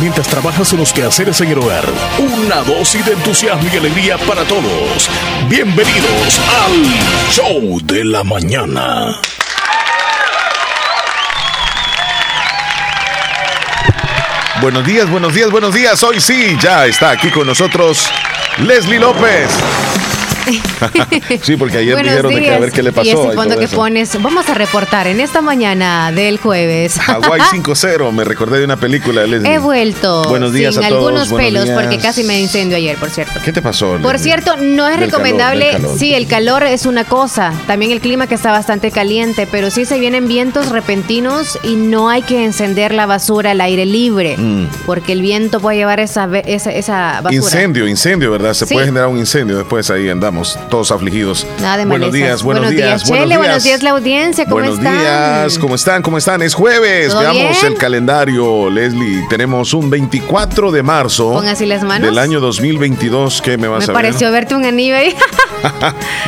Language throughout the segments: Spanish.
mientras trabajas en los quehaceres en el hogar. Una dosis de entusiasmo y alegría para todos. Bienvenidos al Show de la Mañana. Buenos días, buenos días, buenos días. Hoy sí, ya está aquí con nosotros Leslie López. sí, porque ayer dijeron de que a ver qué le pasó. Y ese fondo que pones, vamos a reportar en esta mañana del jueves. Hawaii 5-0, me recordé de una película de He vuelto. Buenos días sin algunos pelos porque casi me incendio ayer, por cierto. ¿Qué te pasó? Por cierto, no es recomendable. sí, el calor es una cosa. También el clima que está bastante caliente, pero sí se vienen vientos repentinos y no hay que encender la basura al aire libre, mm. porque el viento puede llevar esa, esa, basura. Incendio, incendio, ¿verdad? Se puede generar un incendio después ahí andamos todos afligidos. Nada de buenos días, buenos, días, Chele, buenos días. la audiencia, ¿cómo buenos están? Buenos días, ¿cómo están? ¿Cómo están? Es jueves, veamos el calendario, Leslie. Tenemos un 24 de marzo. Las manos. Del año 2022, ¿qué me vas me a ver? Me pareció verte un anillo ahí.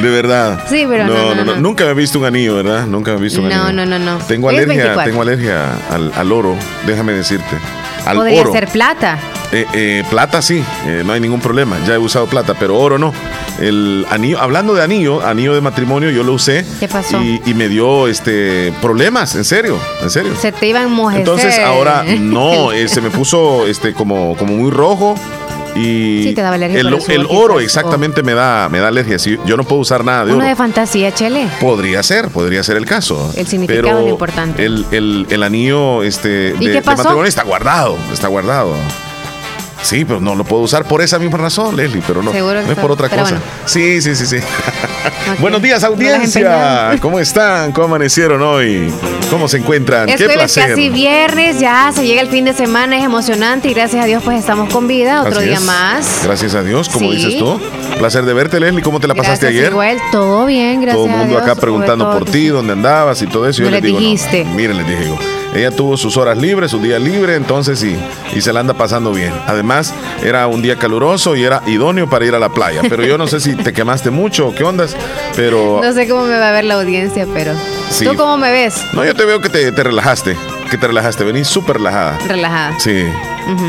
de verdad. Sí, pero no no, no Nunca me he visto un anillo, ¿verdad? Nunca me he visto un anillo. No, no, no, no. Tengo alergia, tengo alergia al, al oro, déjame decirte. Al Podría ser plata. Eh, eh, plata sí, eh, no hay ningún problema. Ya he usado plata, pero oro no. El anillo, hablando de anillo, anillo de matrimonio, yo lo usé. ¿Qué pasó? Y, me dio este problemas, en serio, en serio. Se te iban a Entonces ahora no, se me puso este como, como muy rojo. Y sí, te daba alergia el, el oro exactamente me da me da alergia. yo no puedo usar nada de Uno oro. de fantasía, Chele. Podría ser, podría ser el caso. El significado es lo importante. El, el, el anillo este, de matrimonio está guardado, está guardado. Sí, pero no lo puedo usar por esa misma razón, Leslie, pero no, no es por otra cosa. Sí, sí, sí, sí. Buenos días, audiencia. ¿Cómo están? ¿Cómo amanecieron hoy? ¿Cómo se encuentran? Qué placer. casi viernes, ya se llega el fin de semana, es emocionante y gracias a Dios pues estamos con vida, otro día más. Gracias a Dios, como dices tú. Placer de verte, Leslie. ¿Cómo te la pasaste ayer? Igual, todo bien, gracias. Todo el mundo acá preguntando por ti, dónde andabas y todo eso. yo les dijiste. miren, les dije yo ella tuvo sus horas libres, su día libre, entonces sí, y se la anda pasando bien. Además, era un día caluroso y era idóneo para ir a la playa. Pero yo no sé si te quemaste mucho o qué ondas, pero... No sé cómo me va a ver la audiencia, pero... ¿Tú cómo me ves? No, yo te veo que te, te relajaste, que te relajaste, venís súper relajada. Relajada. Sí.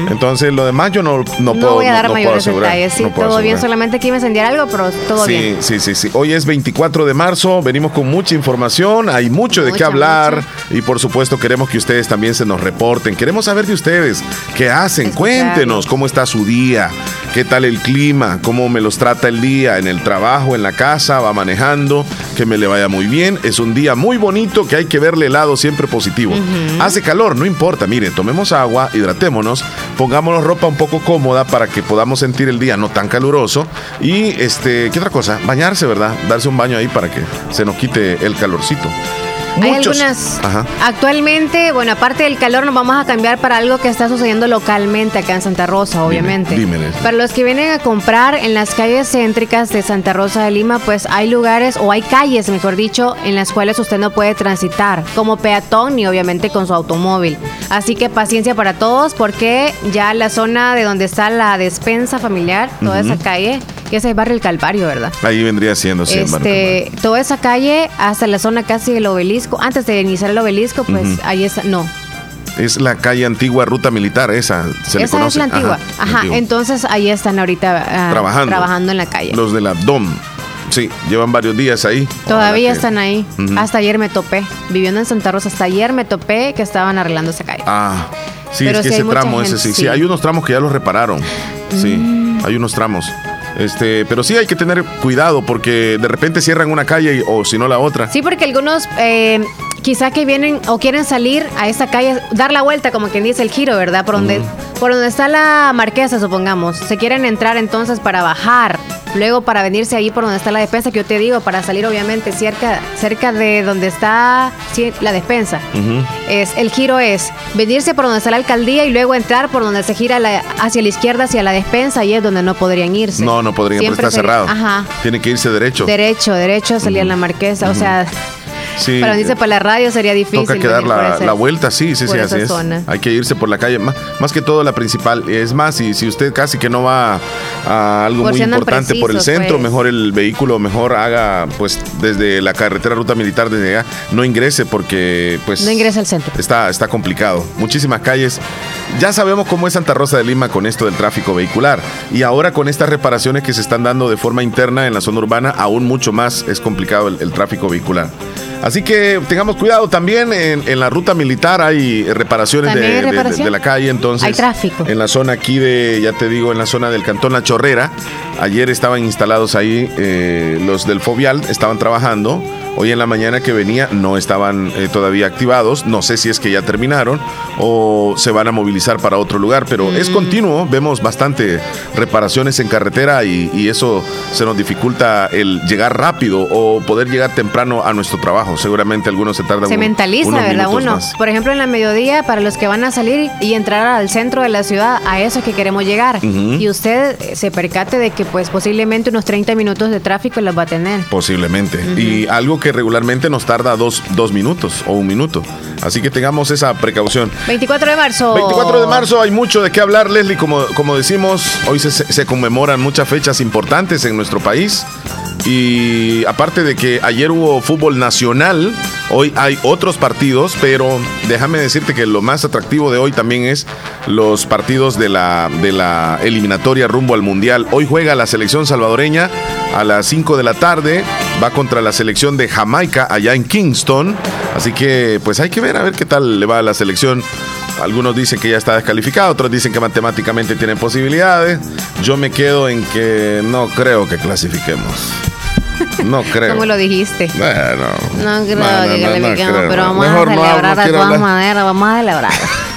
Entonces, lo demás yo no, no, puedo. No voy a dar mayores detalles. Sí, todo bien. Solamente quiero encender algo, pero todo bien. Sí, sí, sí. Hoy es 24 de marzo. Venimos con mucha información. Hay mucho de qué hablar. Y por supuesto, queremos que ustedes también se nos reporten. Queremos saber de ustedes. ¿Qué hacen? Cuéntenos cómo está su día. ¿Qué tal el clima? ¿Cómo me los trata el día? En el trabajo, en la casa, va manejando. Que me le vaya muy bien. Es un día muy bonito que hay que verle el lado siempre positivo. Hace calor, no importa. Mire, tomemos agua, hidratémonos pongámonos ropa un poco cómoda para que podamos sentir el día no tan caluroso. Y este, ¿qué otra cosa? Bañarse, ¿verdad? Darse un baño ahí para que se nos quite el calorcito. Hay algunas. Actualmente, bueno, aparte del calor, nos vamos a cambiar para algo que está sucediendo localmente acá en Santa Rosa, obviamente. Para los que vienen a comprar en las calles céntricas de Santa Rosa de Lima, pues hay lugares, o hay calles, mejor dicho, en las cuales usted no puede transitar, como peatón y obviamente con su automóvil. Así que paciencia para todos, porque ya la zona de donde está la despensa familiar, toda esa calle, que es el barrio El Calvario, ¿verdad? Ahí vendría siendo, sí, este, Toda esa calle hasta la zona casi del obelisco, antes de iniciar el obelisco, pues ahí está, no, es la calle antigua Ruta Militar, esa se le conoce. es la antigua. Ajá, entonces ahí están ahorita ah, trabajando. trabajando en la calle. Los de la DOM. Sí, llevan varios días ahí. Todavía están ahí. Hasta ayer me topé. Viviendo en Santa Rosa, hasta ayer me topé que estaban arreglando esa calle. Ah, sí, es que ese tramo, ese sí, sí. hay unos tramos que ya los repararon. Sí, mm. hay unos tramos. Este, pero sí hay que tener cuidado porque de repente cierran una calle o si no la otra. Sí, porque algunos eh, quizá que vienen o quieren salir a esa calle, dar la vuelta, como quien dice el giro, ¿verdad? Por donde, por donde está la marquesa, supongamos. Se quieren entrar entonces para bajar Luego para venirse ahí por donde está la despensa, que yo te digo, para salir obviamente cerca, cerca de donde está la despensa. es, el giro es venirse por donde está la alcaldía y luego entrar por donde se gira hacia la izquierda, hacia la despensa, y es donde no podrían irse. No, no podrían, porque está cerrado. Ajá. Tiene que irse derecho. Derecho, derecho, salir a la marquesa. O sea, Sí. Pero dice para la radio sería difícil. Toca que dar la, vuelta, sí, sí, sí, así es. Hay que irse por la calle, más, que todo la principal. Es más, y si usted casi que no va a algo muy importante por el centro, pues. mejor el vehículo, mejor haga pues desde la carretera ruta militar desde allá, no ingrese porque pues... No ingrese al centro. Está, está complicado. Muchísimas calles. Ya sabemos cómo es Santa Rosa de Lima con esto del tráfico vehicular. Y ahora con estas reparaciones que se están dando de forma interna en la zona urbana, aún mucho más es complicado el, tráfico vehicular. Así que tengamos cuidado también en, la ruta militar hay reparaciones de, la calle, entonces hay tráfico. En la zona aquí de, ya te digo, en la zona del Cantón La Chorrera, ayer estaban instalados ahí eh, los del Fovial, estaban trabajando Hoy en la mañana que venía no estaban eh, todavía activados. No sé si es que ya terminaron o se van a movilizar para otro lugar, pero es mm. continuo. Vemos bastante reparaciones en carretera y, eso se nos dificulta el llegar rápido o poder llegar temprano a nuestro trabajo. Seguramente algunos se tardan. Se mentaliza, ¿verdad? Uno. Por ejemplo, en la mediodía, para los que van a salir y entrar al centro de la ciudad, a eso es que queremos llegar. Y usted se percate de que, pues, posiblemente unos 30 minutos de tráfico los va a tener. Posiblemente. Y algo que regularmente nos tarda dos, dos minutos o un minuto. Así que tengamos esa precaución. 24 de marzo. 24 de marzo hay mucho de qué hablar, Leslie. Como, como decimos, hoy se, se conmemoran muchas fechas importantes en nuestro país. Y aparte de que ayer hubo fútbol nacional, hoy hay otros partidos, pero déjame decirte que lo más atractivo de hoy también es los partidos de la, de la eliminatoria rumbo al Mundial. Hoy juega la selección salvadoreña a las 5 de la tarde, va contra la selección de Jamaica allá en Kingston. Así que pues hay que ver a ver qué tal le va a la selección. Algunos dicen que ya está descalificado, otros dicen que matemáticamente tienen posibilidades. Yo me quedo en que no creo que clasifiquemos. No creo. ¿Cómo lo dijiste? Bueno. No creo que clasifiquemos, pero vamos a celebrar de todas maneras, vamos a celebrar.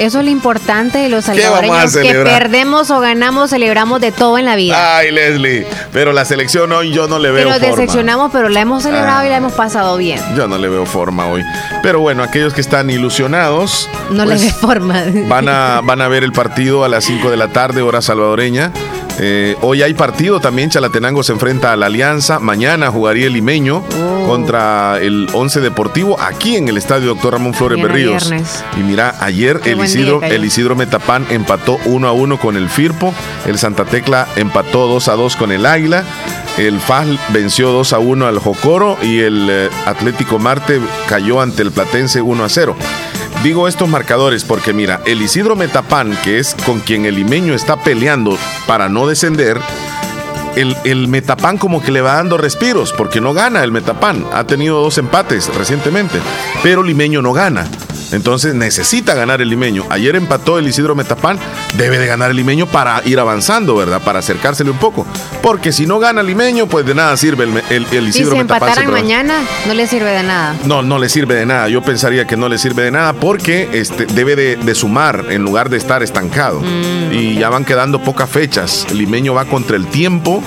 Eso es lo importante de los salvadoreños, que perdemos o ganamos, celebramos de todo en la vida. Ay, Leslie, pero la selección hoy yo no le veo pero decepcionamos, pero la hemos celebrado y la ah. hemos pasado bien. Yo no le veo forma hoy. Pero bueno, aquellos que están ilusionados... No le pues, ve forma. Van a, van a ver el partido a las 5 de la tarde, hora salvadoreña. Eh, hoy hay partido también, Chalatenango se enfrenta a la Alianza, mañana jugaría el Limeño oh. contra el Once Deportivo aquí en el Estadio Doctor Ramón Flores Berríos. Y mira, ayer el Isidro, el Isidro Metapán empató 1 a 1 con el Firpo, el Santa Tecla empató 2 a 2 con el Águila. El FAL venció 2 a 1 al Jocoro y el eh, Atlético Marte cayó ante el Platense 1 a 0. Digo estos marcadores porque mira, el Isidro Metapán, que es con quien el limeño está peleando para no descender, el, el, Metapán como que le va dando respiros, porque no gana el Metapán. Ha tenido dos empates recientemente, pero Limeño no gana. Entonces necesita ganar el limeño. Ayer empató el Isidro Metapán, debe de ganar el limeño para ir avanzando, ¿verdad? Para acercársele un poco. Porque si no gana el limeño, pues de nada sirve el, el, el Isidro ¿Y si empataran mañana, no le sirve de nada. No, no le sirve de nada. Yo pensaría que no le sirve de nada porque este, debe de, sumar en lugar de estar estancado. Mm, y ya van quedando pocas fechas. El limeño va contra el tiempo.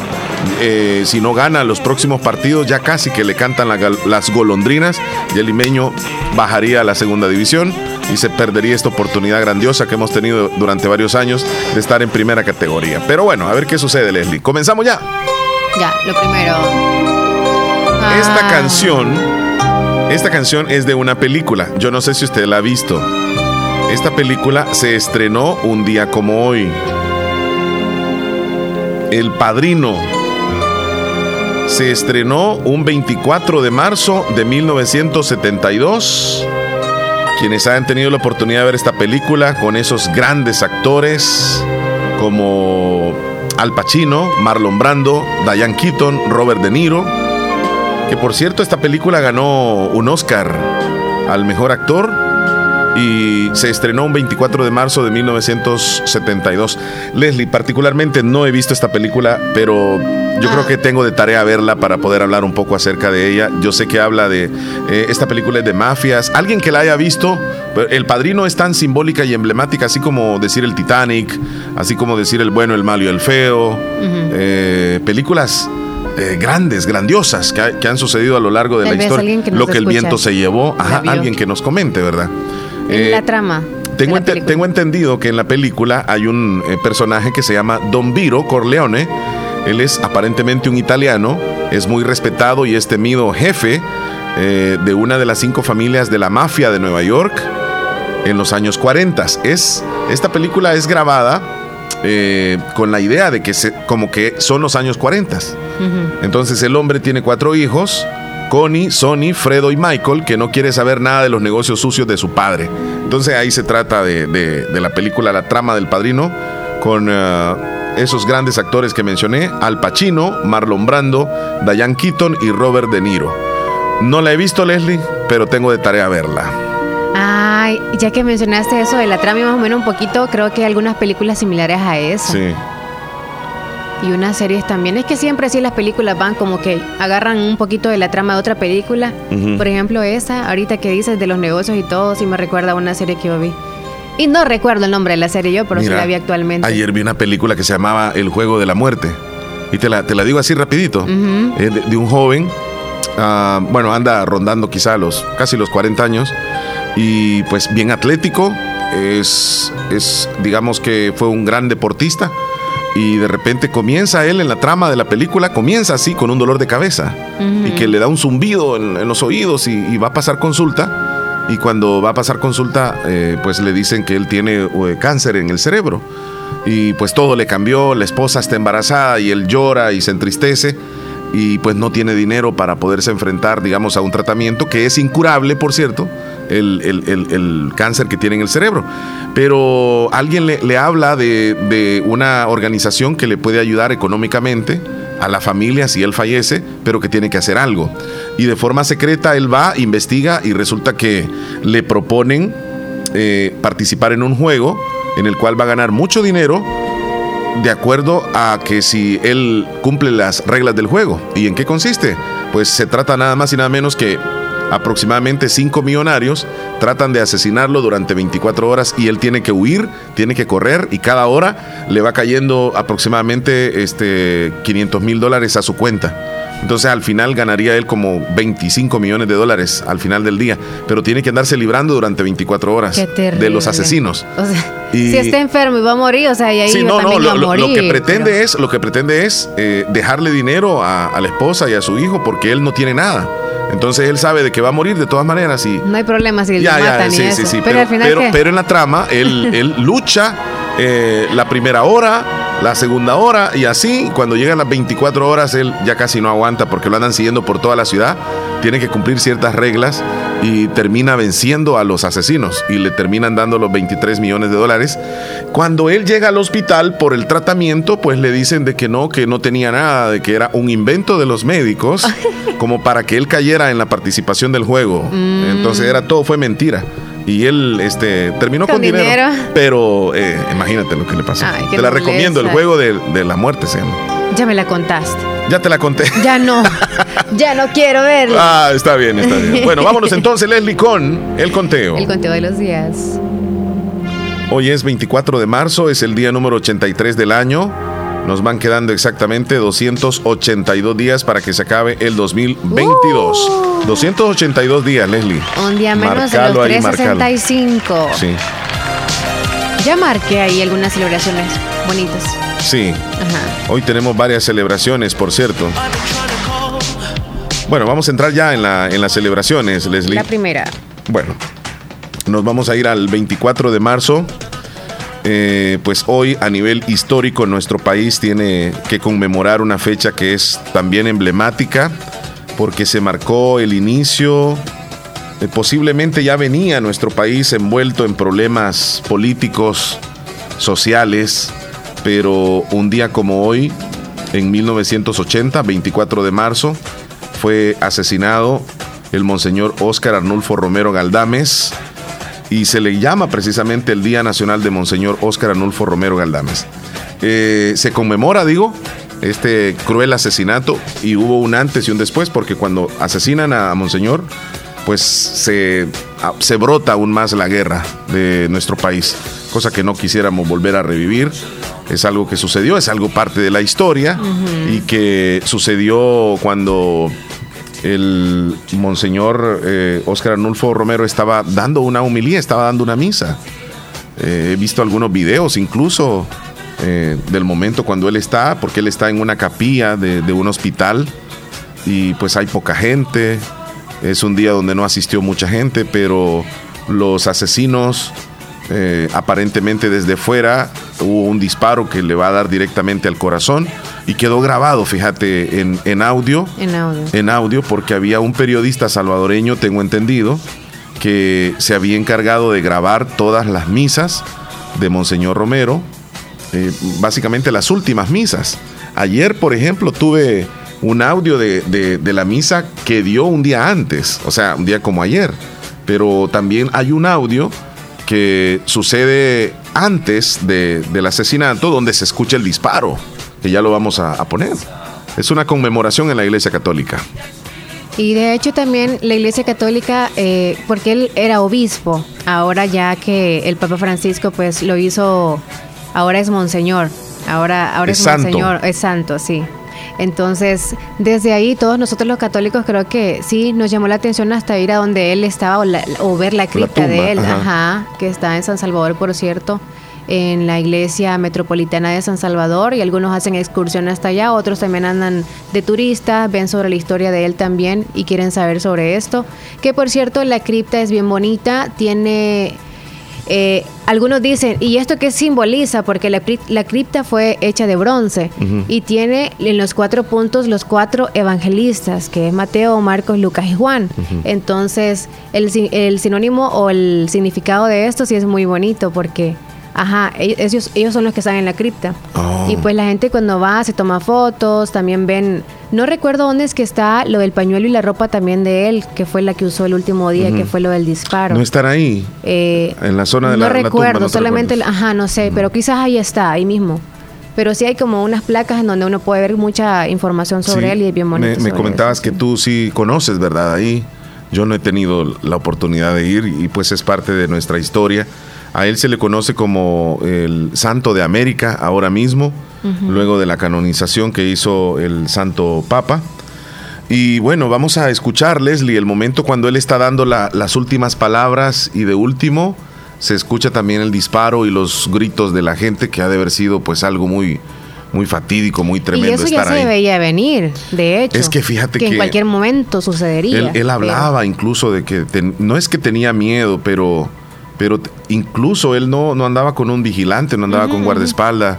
Eh, si no gana los próximos partidos, ya casi que le cantan las golondrinas y el limeño bajaría a la segunda división y se perdería esta oportunidad grandiosa que hemos tenido durante varios años de estar en primera categoría. Pero bueno, a ver qué sucede, Leslie. Comenzamos ya. Ya, lo primero. Esta ah. canción, esta canción es de una película. Yo no sé si usted la ha visto. Esta película se estrenó un día como hoy. El Padrino se estrenó un 24 de marzo de 1972. Quienes hayan tenido la oportunidad de ver esta película con esos grandes actores como Al Pacino, Marlon Brando, Diane Keaton, Robert De Niro, que por cierto esta película ganó un Oscar al mejor actor y se estrenó un 24 de marzo de 1972. Leslie, particularmente no he visto esta película, pero yo creo ah. que tengo de tarea verla para poder hablar un poco acerca de ella. Yo sé que habla de eh, esta película de mafias. Alguien que la haya visto, El Padrino es tan simbólica y emblemática, así como decir el Titanic, así como decir el bueno, el malo y el feo. Eh, películas eh, grandes, grandiosas que, han sucedido a lo largo de la historia. lo que el viento se llevó. Ajá, alguien que nos comente, ¿verdad? En la trama. Tengo, tengo, entendido que en la película hay un personaje que se llama Don Viro Corleone él es aparentemente un italiano, es muy respetado y es temido jefe eh, de una de las cinco familias de la mafia de Nueva York en los años 40. Es, esta película es grabada eh, con la idea de que se, como que son los años 40. Entonces el hombre tiene cuatro hijos, Connie, Sonny, Fredo y Michael, que no quiere saber nada de los negocios sucios de su padre. Entonces ahí se trata de, la película La trama del padrino con eh, esos grandes actores que mencioné, Al Pacino, Marlon Brando, Diane Keaton y Robert De Niro. No la he visto, Leslie, pero tengo de tarea verla. Ay, ya que mencionaste eso de la trama más o menos un poquito, creo que hay algunas películas similares a esa. Sí. Y unas series también. Es que siempre sí las películas van como que agarran un poquito de la trama de otra película. Por ejemplo, esa, ahorita que dices de los negocios y todo, sí me recuerda a una serie que yo vi. Y no recuerdo el nombre de la serie yo, pero sí la vi actualmente. Ayer vi una película que se llamaba El Juego de la Muerte. Y te la, te la digo así rapidito. de, un joven, ah, bueno, anda rondando quizá los, casi los 40 años. Y pues bien atlético. Es, es, digamos que fue un gran deportista y de repente comienza él en la trama de la película, comienza así con un dolor de cabeza. Y que le da un zumbido en, los oídos y, va a pasar consulta. Y cuando va a pasar consulta eh, pues le dicen que él tiene eh, cáncer en el cerebro. Y pues todo le cambió, la esposa está embarazada y él llora y se entristece y pues no tiene dinero para poderse enfrentar digamos a un tratamiento que es incurable por cierto el, cáncer que tiene en el cerebro. Pero alguien le, habla de, una organización que le puede ayudar económicamente a la familia si él fallece, pero que tiene que hacer algo. Y de forma secreta él va, investiga y resulta que le proponen eh, participar en un juego en el cual va a ganar mucho dinero de acuerdo a que si él cumple las reglas del juego. ¿Y en qué consiste? Pues se trata nada más y nada menos que aproximadamente cinco millonarios tratan de asesinarlo durante 24 horas y él tiene que huir, tiene que correr y cada hora le va cayendo aproximadamente este, 500 mil dólares a su cuenta. Entonces al final ganaría él como 25 millones de dólares al final del día, pero tiene que andarse librando durante 24 horas de los asesinos. si está enfermo y va a morir, o sea, y ahí sí, no, no, lo, lo, que pretende es, lo que pretende es eh, dejarle dinero a, a la esposa y a su hijo porque él no tiene nada. Entonces él sabe de que va a morir de todas maneras y no hay problema si él ya, matan sí, sí, sí, pero, pero, en la trama él, él lucha eh, la primera hora, la segunda hora y así cuando llegan las 24 horas él ya casi no aguanta porque lo andan siguiendo por toda la ciudad, tiene que cumplir ciertas reglas y termina venciendo a los asesinos y le terminan dando los 23 millones de dólares. Cuando él llega al hospital por el tratamiento, pues le dicen de que no, que no tenía nada, de que era un invento de los médicos, como para que él cayera en la participación del juego. Mm. Entonces era todo fue mentira y él este terminó con, dinero, pero eh, imagínate lo que le pasó. te la recomiendo, el juego de, de la muerte se Ya me la contaste. Ya te la conté. Ya no. ya no quiero verla. Ah, está bien, está bien. Bueno, vámonos entonces, Leslie, con el conteo. El conteo de los días. Hoy es 24 de marzo, es el día número 83 del año. Nos van quedando exactamente 282 días para que se acabe el 2022. 282 días, Leslie. Un día menos de los 365. Sí. Ya marqué ahí algunas celebraciones bonitas. Sí. Hoy tenemos varias celebraciones, por cierto. Bueno, vamos a entrar ya en, la, en las celebraciones, Leslie. La primera. Bueno, nos vamos a ir al 24 de marzo. Eh, pues hoy a nivel histórico nuestro país tiene que conmemorar una fecha que es también emblemática porque se marcó el inicio, eh, posiblemente ya venía nuestro país envuelto en problemas políticos, sociales, pero un día como hoy, en 1980, 24 de marzo, fue asesinado el monseñor Óscar Arnulfo Romero Galdames y se le llama precisamente el Día Nacional de Monseñor Óscar Arnulfo Romero Galdames. Eh, se conmemora, digo, este cruel asesinato y hubo un antes y un después porque cuando asesinan a Monseñor, pues se, se brota aún más la guerra de nuestro país, cosa que no quisiéramos volver a revivir es algo que sucedió, es algo parte de la historia y que sucedió cuando el monseñor eh, Óscar Arnulfo Romero estaba dando una humilía, estaba dando una misa. Eh, he visto algunos videos incluso eh, del momento cuando él está, porque él está en una capilla de, un hospital y pues hay poca gente. Es un día donde no asistió mucha gente, pero los asesinos eh, aparentemente desde fuera hubo un disparo que le va a dar directamente al corazón y quedó grabado, fíjate, en, en, audio, en audio. En audio, porque había un periodista salvadoreño, tengo entendido, que se había encargado de grabar todas las misas de Monseñor Romero, eh, básicamente las últimas misas. Ayer, por ejemplo, tuve un audio de, de, la misa que dio un día antes, o sea, un día como ayer, pero también hay un audio que sucede antes del asesinato donde se escucha el disparo, que ya lo vamos a, poner. Es una conmemoración en la Iglesia Católica. Y de hecho también la Iglesia Católica, eh, porque él era obispo, ahora ya que el Papa Francisco pues lo hizo, ahora es monseñor, ahora, ahora es, monseñor, es santo, sí. Entonces, desde ahí todos nosotros los católicos creo que sí nos llamó la atención hasta ir a donde él estaba o, ver la cripta de él, ajá. que está en San Salvador, por cierto en la iglesia metropolitana de San Salvador y algunos hacen excursión hasta allá, otros también andan de turistas, ven sobre la historia de él también y quieren saber sobre esto. Que por cierto, la cripta es bien bonita, tiene eh, algunos dicen, ¿y esto qué simboliza? Porque la, cripta fue hecha de bronce y tiene en los cuatro puntos los cuatro evangelistas, que es Mateo, Marcos, Lucas y Juan. Entonces, el, el, sinónimo o el significado de esto sí es muy bonito porque Ajá, e-, ellos, ellos son los que están en la cripta. Oh. Y pues la gente cuando va se toma fotos, también ven, no recuerdo dónde es que está lo del pañuelo y la ropa también de él, que fue la que usó el último día, que fue lo del disparo. ¿No estará ahí? Eh, en la zona de no la, recuerdo, no solamente, ajá, no sé, pero quizás ahí está, ahí mismo. Pero sí hay como unas placas en donde uno puede ver mucha información sobre él y es bien bonito. Me, comentabas que tú sí conoces, ¿verdad? Ahí yo no he tenido la oportunidad de ir y pues es parte de nuestra historia. A él se le conoce como el Santo de América ahora mismo, luego de la canonización que hizo el Santo Papa. Y bueno, vamos a escuchar, Leslie, el momento cuando él está dando las últimas palabras y de último se escucha también el disparo y los gritos de la gente que ha de haber sido pues algo muy, muy fatídico, muy tremendo. Y eso ya se veía venir, de hecho. Es que fíjate que, en cualquier momento sucedería. Él, hablaba incluso de que no es que tenía miedo, pero pero incluso él no, no andaba con un vigilante, no andaba con guardaespaldas,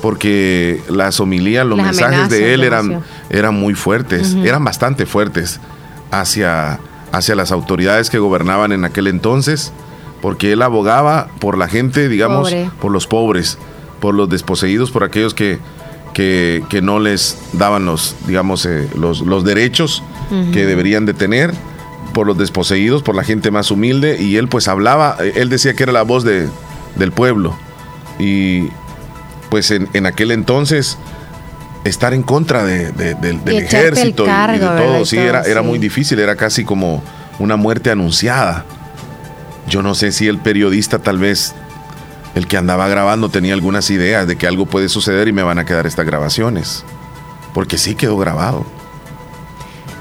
porque las homilías, los mensajes de él eran, eran muy fuertes, eran bastante fuertes hacia, hacia las autoridades que gobernaban en aquel entonces, porque él abogaba por la gente, digamos, por los pobres, por los desposeídos, por aquellos que, que, no les daban los, digamos, eh, los, los derechos que deberían de tener por los desposeídos, por la gente más humilde, y él pues hablaba, él decía que era la voz de, del pueblo. Y pues en, aquel entonces estar en contra de, del ejército y, de todo, sí, era, era muy difícil, era casi como una muerte anunciada. Yo no sé si el periodista tal vez, el que andaba grabando, tenía algunas ideas de que algo puede suceder y me van a quedar estas grabaciones. Porque sí quedó grabado.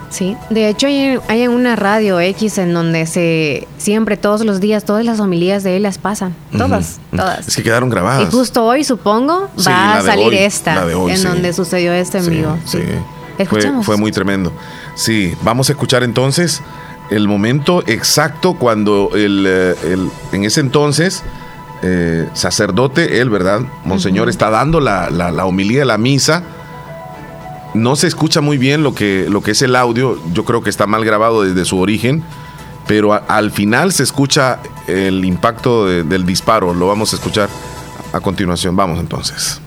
Sí, de hecho hay, en una radio X en donde se siempre, todos los días, todas las homilías de él las pasan. Todas, todas. Es que quedaron grabadas. Y justo hoy, supongo, va a salir esta, en donde sucedió este en vivo. Sí. Fue, muy tremendo. Sí, vamos a escuchar entonces el momento exacto cuando el, eh, en ese entonces eh, sacerdote, él, ¿verdad? Monseñor está dando la, la, la homilía, la misa no se escucha muy bien lo que, lo que es el audio, yo creo que está mal grabado desde su origen, pero al final se escucha el impacto del disparo, lo vamos a escuchar a continuación. Vamos entonces.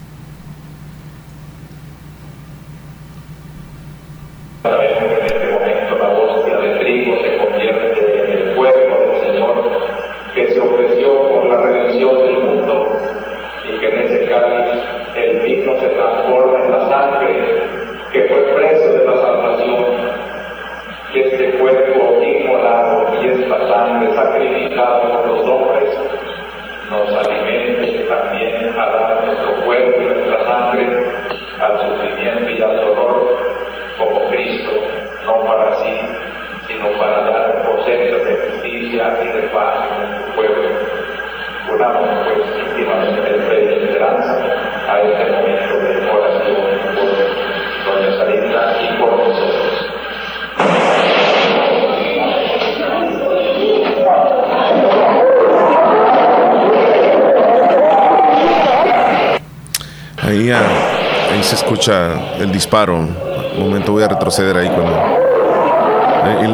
Escucha el disparo. Un momento voy a retroceder ahí con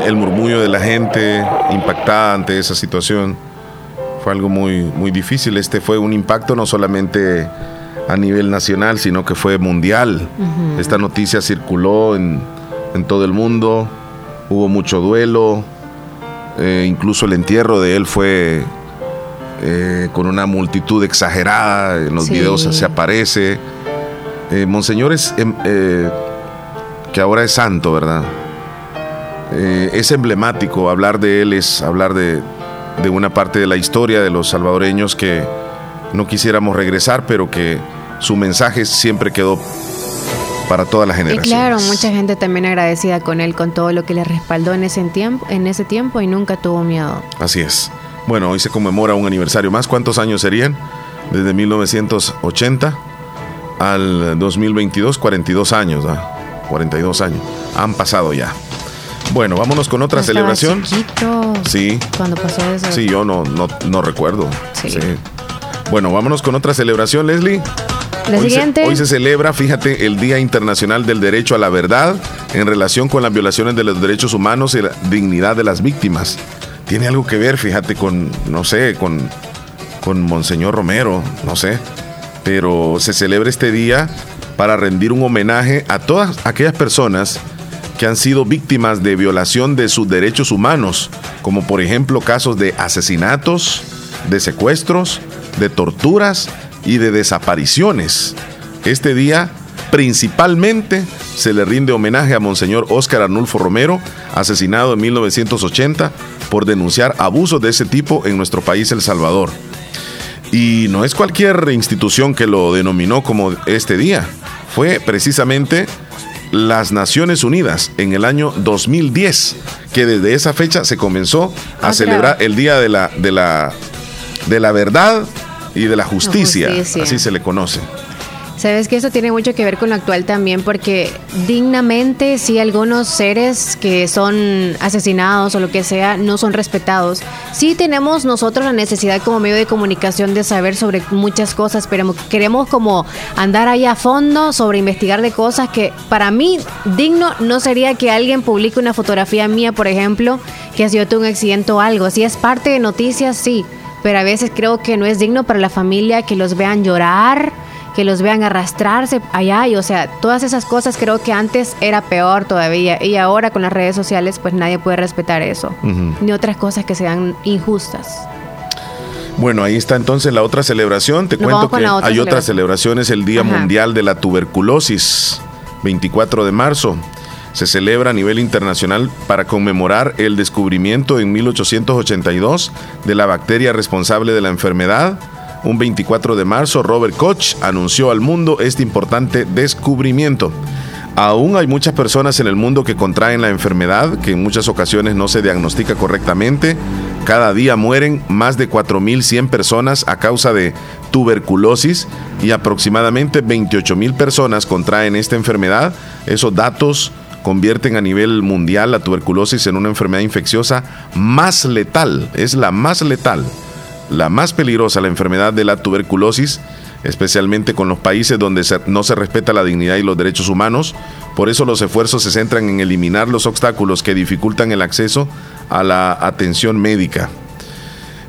el, murmullo de la gente impactada ante esa situación. Fue algo muy, muy difícil. Este fue un impacto no solamente a nivel nacional, sino que fue mundial. Esta noticia circuló en, en, todo el mundo, hubo mucho duelo, eh, incluso el entierro de él fue eh, con una multitud exagerada, en los videos se aparece. Eh, Monseñor es, em, eh, que ahora es santo, ¿verdad? es emblemático, hablar de él es hablar de, de una parte de la historia de los salvadoreños que no quisiéramos regresar, pero que su mensaje siempre quedó para toda la generación. Y claro, mucha gente también agradecida con él, con todo lo que le respaldó en ese tiempo, en ese tiempo y nunca tuvo miedo. Así es. Bueno, hoy se conmemora un aniversario más. ¿Cuántos años serían? Desde 1980 al 2022, 42 años, ¿ah? 42 años. Han pasado ya. Bueno, vámonos con otra celebración. Chiquito. Sí. Cuando pasó eso. Sí, yo no, no, no recuerdo. Sí. Bueno, vámonos con otra celebración, Leslie. La hoy siguiente. Se, hoy se celebra, fíjate, el Día Internacional del Derecho a la Verdad en relación con las violaciones de los derechos humanos y la dignidad de las víctimas tiene algo que ver, fíjate, con, no sé, con, con Monseñor Romero, no sé. Pero se celebra este día para rendir un homenaje a todas aquellas personas que han sido víctimas de violación de sus derechos humanos, como por ejemplo casos de asesinatos, de secuestros, de torturas y de desapariciones. Este día principalmente se le rinde homenaje a Monseñor Óscar Arnulfo Romero, asesinado en 1980 por denunciar abusos de ese tipo en nuestro país, El Salvador. Y no es cualquier institución que lo denominó como este día, fue precisamente las Naciones Unidas en el año 2010, que desde esa fecha se comenzó a celebrar el Día de la, de la, de la Verdad y de la justicia, así se le conoce. Sabes que eso tiene mucho que ver con lo actual también, porque dignamente si algunos seres que son asesinados o lo que sea no son respetados. Sí tenemos nosotros la necesidad como medio de comunicación de saber sobre muchas cosas, pero queremos como andar ahí a fondo sobre investigar de cosas que para mí digno no sería que alguien publique una fotografía mía, por ejemplo, que ha sido un accidente o algo. Si es parte de noticias, sí, pero a veces creo que no es digno para la familia que los vean llorar que los vean arrastrarse allá y o sea, todas esas cosas creo que antes era peor todavía y ahora con las redes sociales pues nadie puede respetar eso, ni otras cosas que sean injustas. Bueno, ahí está entonces la otra celebración. Te cuento que hay otras celebraciones, el Día Mundial de la Tuberculosis, 24 de marzo. Se celebra a nivel internacional para conmemorar el descubrimiento en 1882 de la bacteria responsable de la enfermedad un 24 de marzo, Robert Koch anunció al mundo este importante descubrimiento. Aún hay muchas personas en el mundo que contraen la enfermedad, que en muchas ocasiones no se diagnostica correctamente. Cada día mueren más de 4.100 personas a causa de tuberculosis y aproximadamente 28.000 personas contraen esta enfermedad. Esos datos convierten a nivel mundial la tuberculosis en una enfermedad infecciosa más letal, es la más letal la más peligrosa, la enfermedad de la tuberculosis, especialmente con los países donde no se respeta la dignidad y los derechos humanos. Por eso los esfuerzos se centran en eliminar los obstáculos que dificultan el acceso a la atención médica.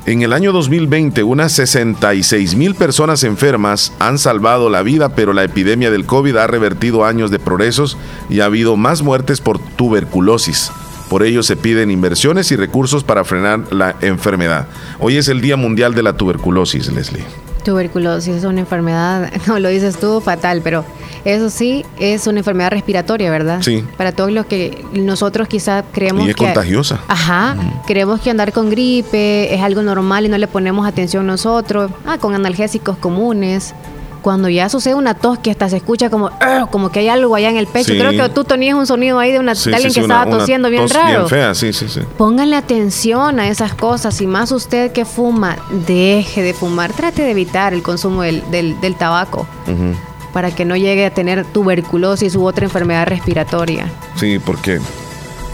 En el año 2020, unas 66 mil personas enfermas han salvado la vida, pero la epidemia del COVID ha revertido años de progresos y ha habido más muertes por tuberculosis. Por ello se piden inversiones y recursos para frenar la enfermedad. Hoy es el Día Mundial de la Tuberculosis, Leslie. Tuberculosis es una enfermedad, no lo dices tú, fatal, pero eso sí es una enfermedad respiratoria, ¿verdad? Sí. Para todos los que nosotros quizás creemos y es contagiosa. Ajá. Creemos que andar con gripe es algo normal y no le ponemos atención nosotros. Ah, con analgésicos comunes cuando ya sucede una tos que hasta se escucha como, como que hay algo allá en el pecho. Creo que tú tenías un sonido ahí de, una, alguien que estaba tosiendo bien raro. Bien fea, sí, sí, sí. Pónganle atención a esas cosas. Y más usted que fuma, deje de fumar. Trate de evitar el consumo del, del, tabaco. Para que no llegue a tener tuberculosis u otra enfermedad respiratoria. Sí, porque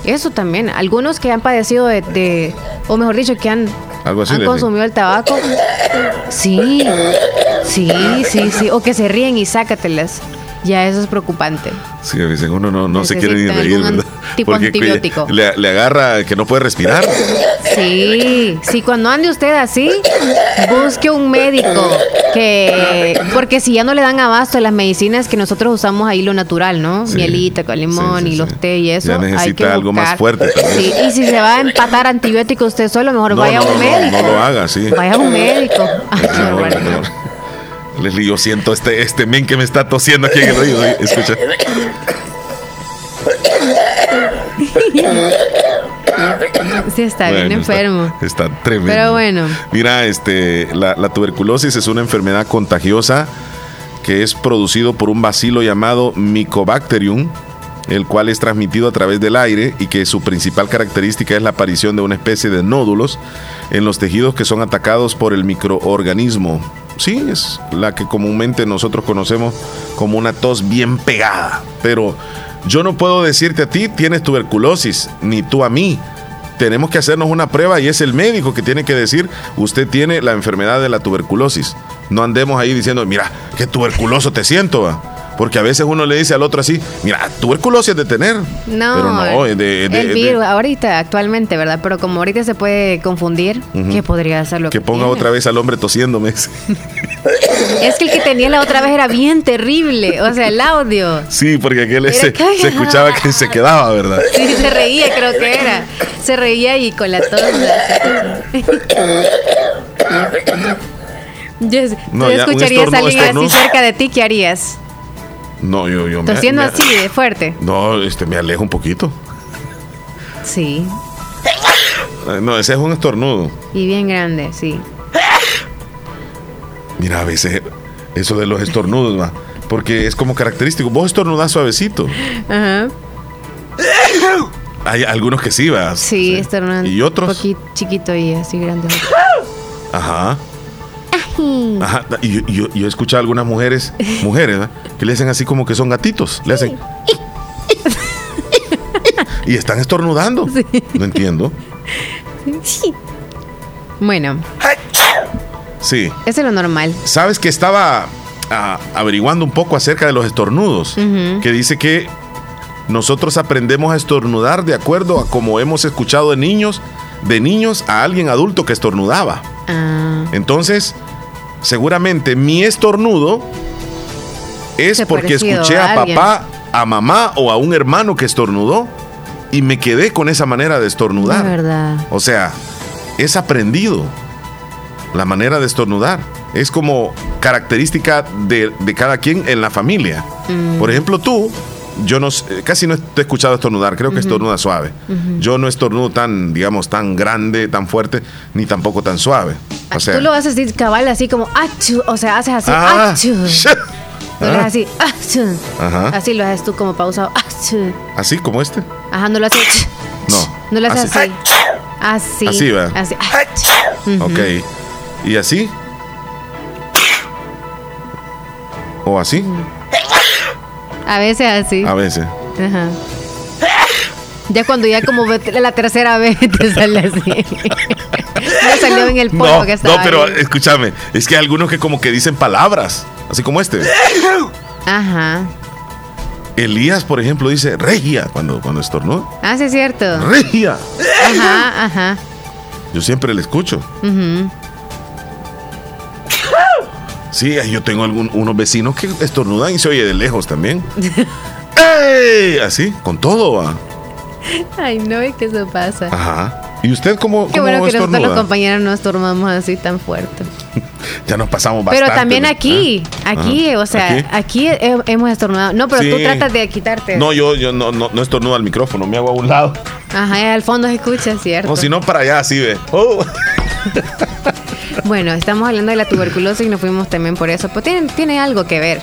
Eso también. Algunos que han padecido de, o mejor dicho, que han, han consumido el tabaco. Sí, sí, sí, sí. O que se ríen y sácatelas. Ya eso es preocupante. Sí, a veces uno no, no se quiere ni reír, ¿verdad? Tipo antibiótico. Le, le, agarra que no puede respirar. Sí, sí, cuando ande usted así, busque un médico. que Porque si ya no le dan abasto de las medicinas que nosotros usamos ahí, lo natural, ¿no? Mielita con limón y los té y eso. Ya necesita algo más fuerte. Sí, y si se va a empatar antibiótico usted solo, mejor vaya a un médico. No, lo haga, sí. Vaya a un médico. Leslie, yo siento este, este men que me está tosiendo aquí en el oído. Escucha. Sí, está bien enfermo. Está, tremendo. Pero bueno. Mira, este, la, la, tuberculosis es una enfermedad contagiosa que es producido por un bacilo llamado Mycobacterium, el cual es transmitido a través del aire y que su principal característica es la aparición de una especie de nódulos en los tejidos que son atacados por el microorganismo sí, es la que comúnmente nosotros conocemos como una tos bien pegada. Pero yo no puedo decirte a ti, tienes tuberculosis, ni tú a mí. Tenemos que hacernos una prueba y es el médico que tiene que decir, usted tiene la enfermedad de la tuberculosis. No andemos ahí diciendo, mira, qué tuberculoso te siento. Porque a veces uno le dice al otro así, mira, tuberculosis es de tener. No, pero no, de, de, el virus, ahorita, actualmente, ¿verdad? Pero como ahorita se puede confundir, ¿qué podría hacer lo que Que ponga otra vez al hombre tosiéndome. es que el que tenía la otra vez era bien terrible, o sea, el audio. Sí, porque aquel se, se, escuchaba que se quedaba, ¿verdad? Sí, se reía, creo que era. Se reía y con la tos. Yo, no, escucharías a alguien así cerca de ti, ¿qué harías? No, yo, yo me. haciendo así de fuerte? No, este, me alejo un poquito. Sí. No, ese es un estornudo. Y bien grande, sí. Mira, a veces eso de los estornudos, va. Porque es como característico. Vos estornudás suavecito. Ajá. Hay algunos que sí, va. Sí, estornudan. Y otros. Un chiquito y así grande. Ajá. Ajá, y yo, he escuchado a algunas mujeres, mujeres, que le hacen así como que son gatitos. Le hacen. y están estornudando. No entiendo. Sí. Bueno. Sí. Eso es lo normal. Sabes que estaba ah, averiguando un poco acerca de los estornudos. Que dice que nosotros aprendemos a estornudar de acuerdo a como hemos escuchado de niños, de niños a alguien adulto que estornudaba. Ah. Entonces, seguramente mi estornudo es porque escuché a, papá, a mamá o a un hermano que estornudó y me quedé con esa manera de estornudar. verdad. O sea, es aprendido la manera de estornudar. Es como característica de, cada quien en la familia. Mm. Por ejemplo, tú yo no casi no he escuchado estornudar, creo que estornuda suave. Yo no estornudo tan, digamos, tan grande, tan fuerte, ni tampoco tan suave. O sea, tú lo haces así, cabal, así como, o sea, haces así, ah, así, Ajá. Así lo haces tú como pausado, Así como este. Ajá, no lo haces. No. No lo haces así. Así. Así va. Así. Ok. ¿Y así? ¿O así? A veces así. A veces. Ajá. Ya cuando ya como la tercera vez te sale así. no salió en el polvo que estaba. No, pero escúchame, es que hay algunos que como que dicen palabras, así como este. Ajá. Elías, por ejemplo, dice regia cuando, cuando estornuda. Ah, sí, es cierto. Regia. Ajá, ajá. Yo siempre le escucho. Sí, yo tengo algún, unos vecinos que estornudan y se oye de lejos también. ¡Ey! Así, con todo va. Ay, no, es que eso pasa. Ajá. ¿Y usted cómo, Qué bueno que nosotros los compañeros no estornudamos así tan fuerte. ya nos pasamos bastante. Pero también aquí, aquí, o sea, aquí, hemos estornudado. No, pero tú tratas de quitarte. No, yo, yo no, no, estornudo al micrófono, me hago a un lado. Ajá, al fondo se escucha, ¿cierto? O si no, para allá, así ve. Oh. Bueno, estamos hablando de la tuberculosis y nos fuimos también por eso. Pues tiene, tiene algo que ver.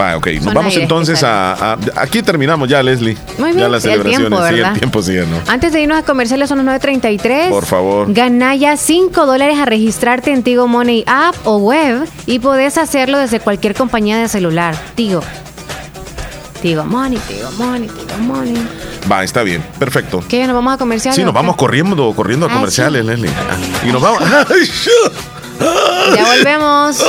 Va, ok. Nos vamos entonces a, Aquí terminamos ya, Leslie. Muy bien. Ya las celebraciones. sí, el tiempo sigue, ¿no? Antes de irnos a comerciales, son las 9.33. Por favor. Gana ya 5 dólares a registrarte en Tigo Money App o web y podés hacerlo desde cualquier compañía de celular. Tigo. Tigo Money, Tigo Money, Tigo Money. Va, está bien, perfecto. ¿Qué? ¿Nos vamos a comerciales? Sí, nos vamos corriendo, corriendo a ah, comerciales, Leslie. Ah, y nos vamos. Ya volvemos.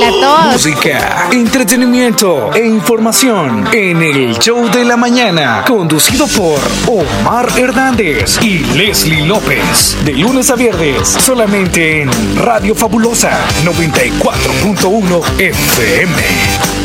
La Música, entretenimiento e información en el show de la mañana, conducido por Omar Hernández y Leslie López. De lunes a viernes, solamente en Radio Fabulosa 94.1 FM.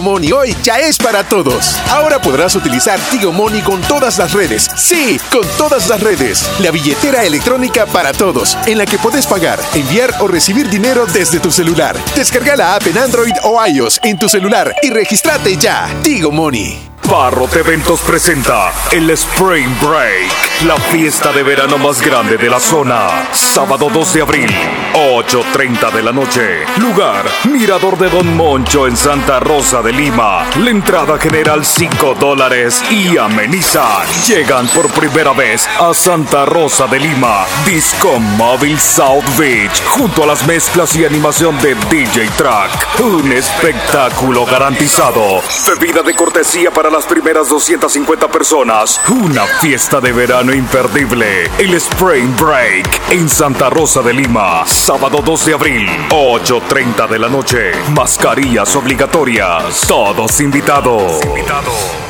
Money hoy ya es para todos. Ahora podrás utilizar Tigo Money con todas las redes. Sí, con todas las redes. La billetera electrónica para todos, en la que puedes pagar, enviar o recibir dinero desde tu celular. Descarga la app en Android o iOS en tu celular y regístrate ya. Tigo Money. Barro Eventos presenta el Spring Break, la fiesta de verano más grande de la zona. Sábado 2 de abril, 8.30 de la noche. Lugar, Mirador de Don Moncho en Santa Rosa de Lima. La entrada general 5 dólares y amenizan. Llegan por primera vez a Santa Rosa de Lima. Disco Móvil South Beach, junto a las mezclas y animación de DJ Track. Un espectáculo garantizado. Bebida de cortesía para la primeras 250 personas. Una fiesta de verano imperdible. El Spring Break en Santa Rosa de Lima. Sábado 2 de abril, 8.30 de la noche. Mascarillas obligatorias. Todos invitados. invitados.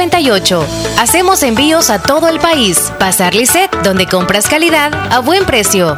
9658 Hacemos envíos a todo el país. Pasar Lisset, donde compras calidad a buen precio.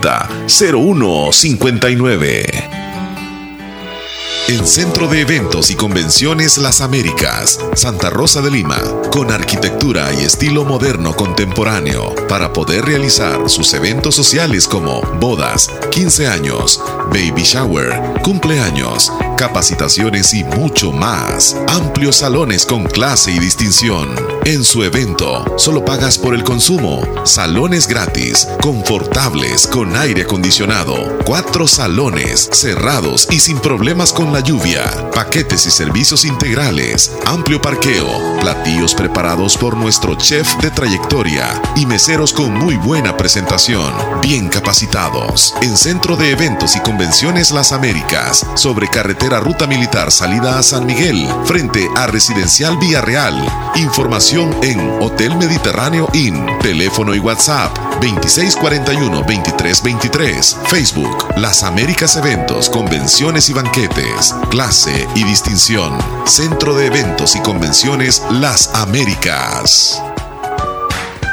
0159. En Centro de Eventos y Convenciones Las Américas, Santa Rosa de Lima, con arquitectura y estilo moderno contemporáneo, para poder realizar sus eventos sociales como bodas, 15 años, baby shower, cumpleaños, capacitaciones y mucho más. Amplios salones con clase y distinción en su evento. Solo pagas por el consumo. Salones gratis, confortables, con aire acondicionado. Cuatro salones, cerrados y sin problemas con la lluvia. Paquetes y servicios integrales. Amplio parqueo. Platillos preparados por nuestro chef de trayectoria. Y meseros con muy buena presentación. Bien capacitados. En Centro de Eventos y Convenciones Las Américas. Sobre carretera Ruta Militar salida a San Miguel. Frente a Residencial Vía Real. En Hotel Mediterráneo Inn. Teléfono y WhatsApp 2641-2323. Facebook Las Américas Eventos, Convenciones y Banquetes. Clase y distinción. Centro de Eventos y Convenciones Las Américas.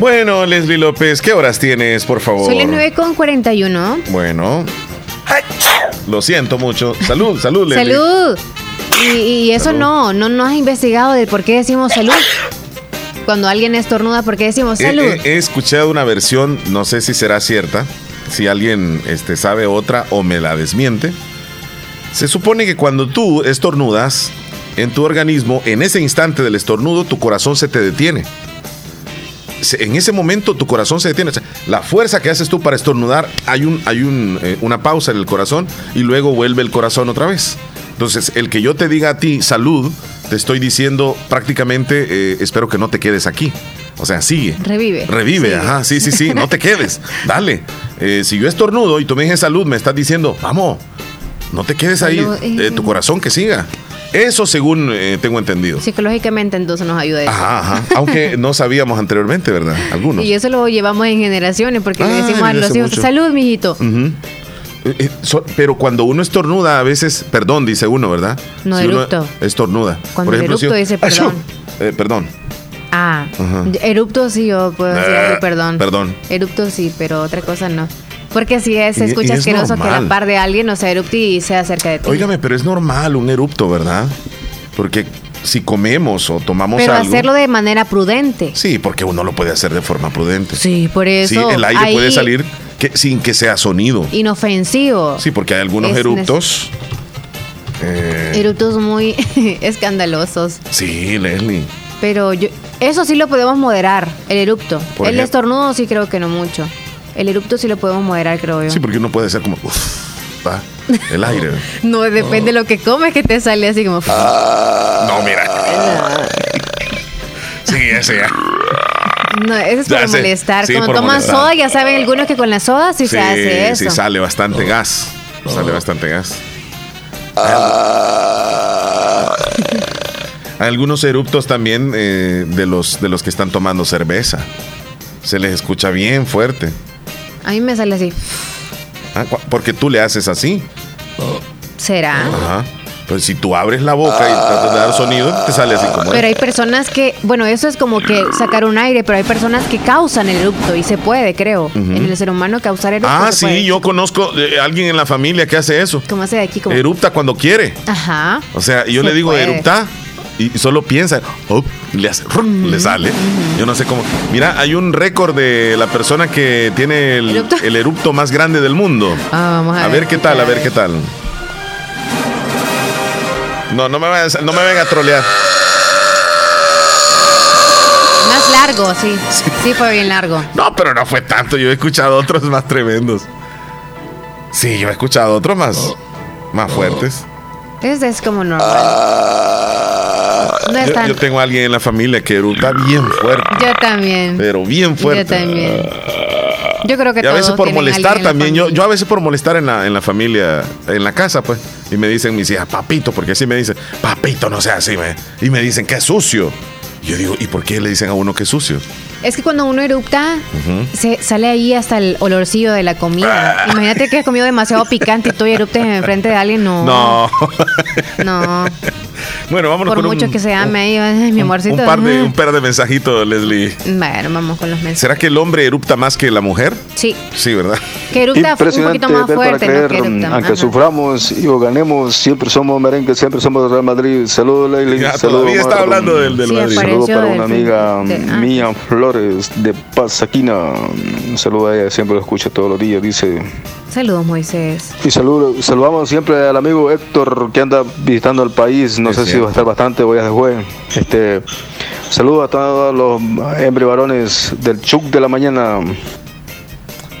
Bueno, Leslie López, ¿qué horas tienes, por favor? Son las 9 con 41. Bueno. Lo siento mucho. Salud, salud, Leslie. Salud. Y, eso no, no, no has investigado de por qué decimos salud. Cuando alguien estornuda, ¿por qué decimos salud? He, escuchado una versión, no sé si será cierta, si alguien este, sabe otra o me la desmiente. Se supone que cuando tú estornudas, en tu organismo, en ese instante del estornudo, tu corazón se te detiene en ese momento tu corazón se detiene. la fuerza que haces tú para estornudar, hay, un, hay un, eh, una pausa en el corazón y luego vuelve el corazón otra vez. Entonces, el que yo te diga a ti salud, te estoy diciendo prácticamente, eh, espero que no te quedes aquí. O sea, sigue. Revive. Revive, ajá, sí, sí, sí, no te quedes. Dale. Eh, si yo estornudo y tú me dices salud, me estás diciendo, vamos, no te quedes ahí, tu corazón que siga. Eso según eh, tengo entendido. Psicológicamente entonces nos ayuda eso. Ajá, ajá. Aunque no sabíamos anteriormente, ¿verdad? Algunos. Y eso lo llevamos en generaciones porque le decimos a los hijos, salud, mijito. Eh, eh, pero cuando uno estornuda, a veces, perdón, dice uno, ¿verdad? No, si erupto. estornuda. Cuando Por ejemplo, erupto dice perdón. perdón. Ah, erupto sí, yo puedo decir perdón. Perdón. Erupto sí, pero otra cosa no. Porque si es, escucha asqueroso que la par de alguien no se erupte y sea cerca de ti. Óigame, pero es normal un erupto, ¿verdad? Porque si comemos o tomamos Pero hacerlo de manera prudente. Sí, porque uno lo puede hacer de forma prudente. Sí, por eso. Sí, el aire puede salir sin que sea sonido. Inofensivo. Sí, porque hay algunos eruptos. Eh, eruptos muy escandalosos. Sí, Leslie. Pero yo, eso sí lo podemos moderar, el erupto. el estornudo sí creo que no mucho. El erupto sí lo podemos moderar, creo yo. Sí, porque uno puede ser como. va, el aire. no, depende de lo que comes que te sale así como. Ah, no, mira. sí, ese ya. No, eso es para molestar. Cuando toman soda, ya saben algunos que con la soda sí, se hace eso. Sí, sale bastante gas. Sale bastante gas. Ah. Hay algunos eruptos también eh, de, los, de los que están tomando cerveza. Se les escucha bien fuerte. A mí me sale así. Ah, porque tú le haces así. ¿Será? Ajá. Pues si tú abres la boca y tratas de dar sonido, te sale así como. Pero hay personas que, bueno, eso es como que sacar un aire, pero hay personas que causan el erupto y se puede, creo, en el ser humano causar erupto. Ah, sí, yo conozco a alguien en la familia que hace eso. ¿Cómo hace aquí? Erupta cuando quiere. Ajá. O sea, yo le digo, erupta y solo piensa, le hace, le sale. Yo no sé cómo. Mira, hay un récord de la persona que tiene el, ¿Erupto? más grande del mundo. Ah, vamos a, a ver. qué tal, a ver qué tal. No, no me, no me venga a trolear. Más largo, sí. sí. fue bien largo. No, pero no fue tanto. Yo he escuchado otros más tremendos. Sí, yo he escuchado otros más, más fuertes. Ese es como normal yo, tengo a alguien en la familia que eructa bien fuerte. Yo también. Pero bien fuerte. Yo también. Yo creo que y a veces por molestar también, yo, yo a veces por molestar en la, en la familia, en la casa, pues, y me dicen mis hijas, papito, porque así me dicen, papito, no sea así, me. y me dicen que es sucio. Yo digo, ¿y por qué le dicen a uno que es sucio? Es que cuando uno erupta, se sale ahí hasta el olorcillo de la comida. Ah. Imagínate que has comido demasiado picante y tú eruptes enfrente de alguien, no. No. No. Bueno, vámonos Por mucho que se ame ahí, mi amorcito. Un, par de, un par de mensajitos, Leslie. Bueno, vamos con los mensajes. ¿Será que el hombre erupta más que la mujer? Sí. Sí, ¿verdad? Que erupta un poquito más fuerte. Creer, Aunque suframos y o ganemos, siempre somos merengue, siempre somos Real Madrid. Saludos, Leslie. Saludos, todavía está hablando del, del Madrid. Saludos para una amiga ah. mía, Flores, de Pasaquina. Un saludo a ella, siempre lo escucho todos los días. Dice Saludos, Moisés. Y saludo, saludamos siempre al amigo Héctor que anda visitando el país. No sé si va a estar bastante, voy a después. Este, saludos a todos los varones del Chuc de la mañana.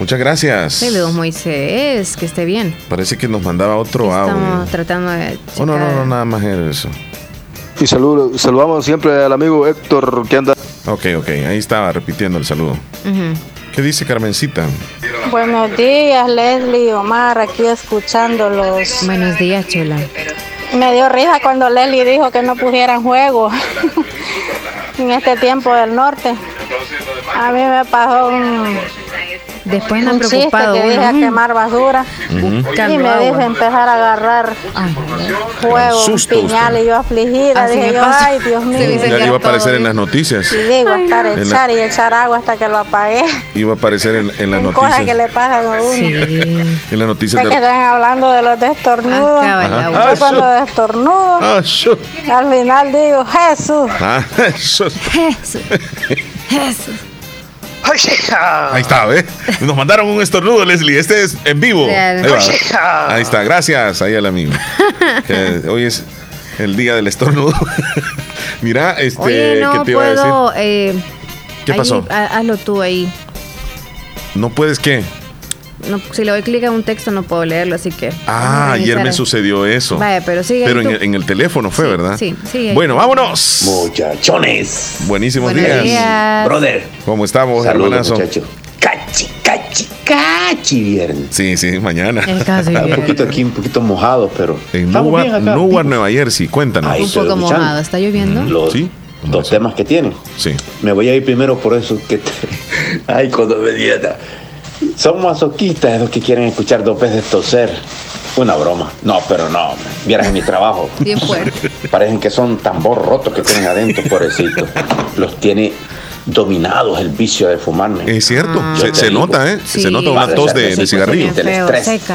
Muchas gracias. Saludos, Moisés. Que esté bien. Parece que nos mandaba otro audio. Estamos tratando de. Oh, no, no, no, nada más eso. Y saludo, saludamos siempre al amigo Héctor que anda. Ok, ok, ahí estaba repitiendo el saludo. ¿Qué dice Carmencita? Buenos días, Leslie, Omar, aquí escuchándolos. Buenos días, chula. Me dio risa cuando Leslie dijo que no pusieran juego en este tiempo del norte. A mí me pasó un Después no preocupado. que dije a quemar basura. Y me dije empezar a agarrar fuego, piñal y yo afligida. dije yo, ay, Dios mío. Ya iba a aparecer en las noticias. Y digo, estar echar y echar agua hasta que lo apagué. Iba a aparecer en, en las noticias. Cosas que le pasan a uno. Sí. En las noticias. De... que están hablando de los destornudos. Ah, cuando destornudo, ah, al final digo, Jesús. Ah, Jesús. Jesús. Jesús. Ahí está, ¿eh? Nos mandaron un estornudo, Leslie. Este es en vivo. Ahí, está, gracias ahí al amigo. hoy es el día del estornudo. Mira, este, ¿qué te iba a decir? Eh, ¿Qué pasó? hazlo tú ahí. ¿No puedes qué? No, si le doy clic a un texto no puedo leerlo, así que. Ah, ayer me sucedió eso. Vaya, pero sí. Pero en el, teléfono fue, ¿verdad? Sí, sí. Bueno, vámonos. Muchachones. Buenísimos días. Brother. ¿Cómo estamos, Saludos, muchachos. Cachi, cachi, cachi viernes. Sí, sí, mañana. un poquito aquí, un poquito mojado, pero. En Newark, Nueva Jersey, cuéntanos. un poco mojado, ¿está lloviendo? Los, sí. Dos temas que tienen. Sí. Me voy a ir primero por eso que. Te... Ay, cuando me dieta. Son masoquistas los que quieren escuchar dos veces toser. Una broma. No, pero no. Vieras en mi trabajo. Bien fuerte. Parecen que son tambor rotos que tienen adentro, pobrecito. Los tiene dominados el vicio de fumar. Es cierto, se, nota, ¿eh? Se nota una tos de, cigarrillo.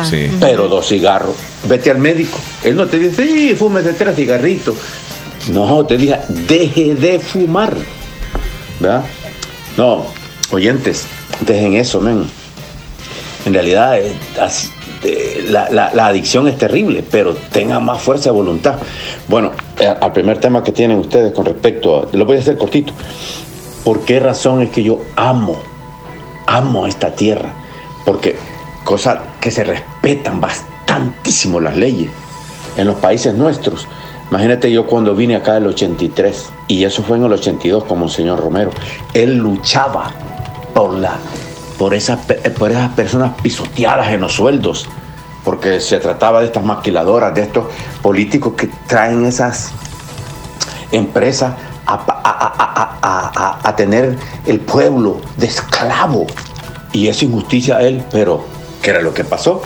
Sí. Pero dos cigarros. Vete al médico. Él no te dice, sí, fúmese tres cigarritos. No, te diga, deje de fumar. ¿Verdad? No, oyentes, dejen eso, men en realidad eh, eh, la, adicción es terrible, pero tengan más fuerza de voluntad. Bueno, eh, al primer tema que tienen ustedes con respecto a, lo voy a hacer cortito. ¿Por qué razón es que yo amo, amo esta tierra? Porque cosas que se respetan bastantísimo las leyes en los países nuestros. Imagínate yo cuando vine acá el 83, y eso fue en el 82 como el señor Romero, él luchaba por la por esas, por esas personas pisoteadas en los sueldos, porque se trataba de estas maquiladoras, de estos políticos que traen esas empresas a, tener el pueblo de esclavo. Y es injusticia a él, pero ¿qué era lo que pasó?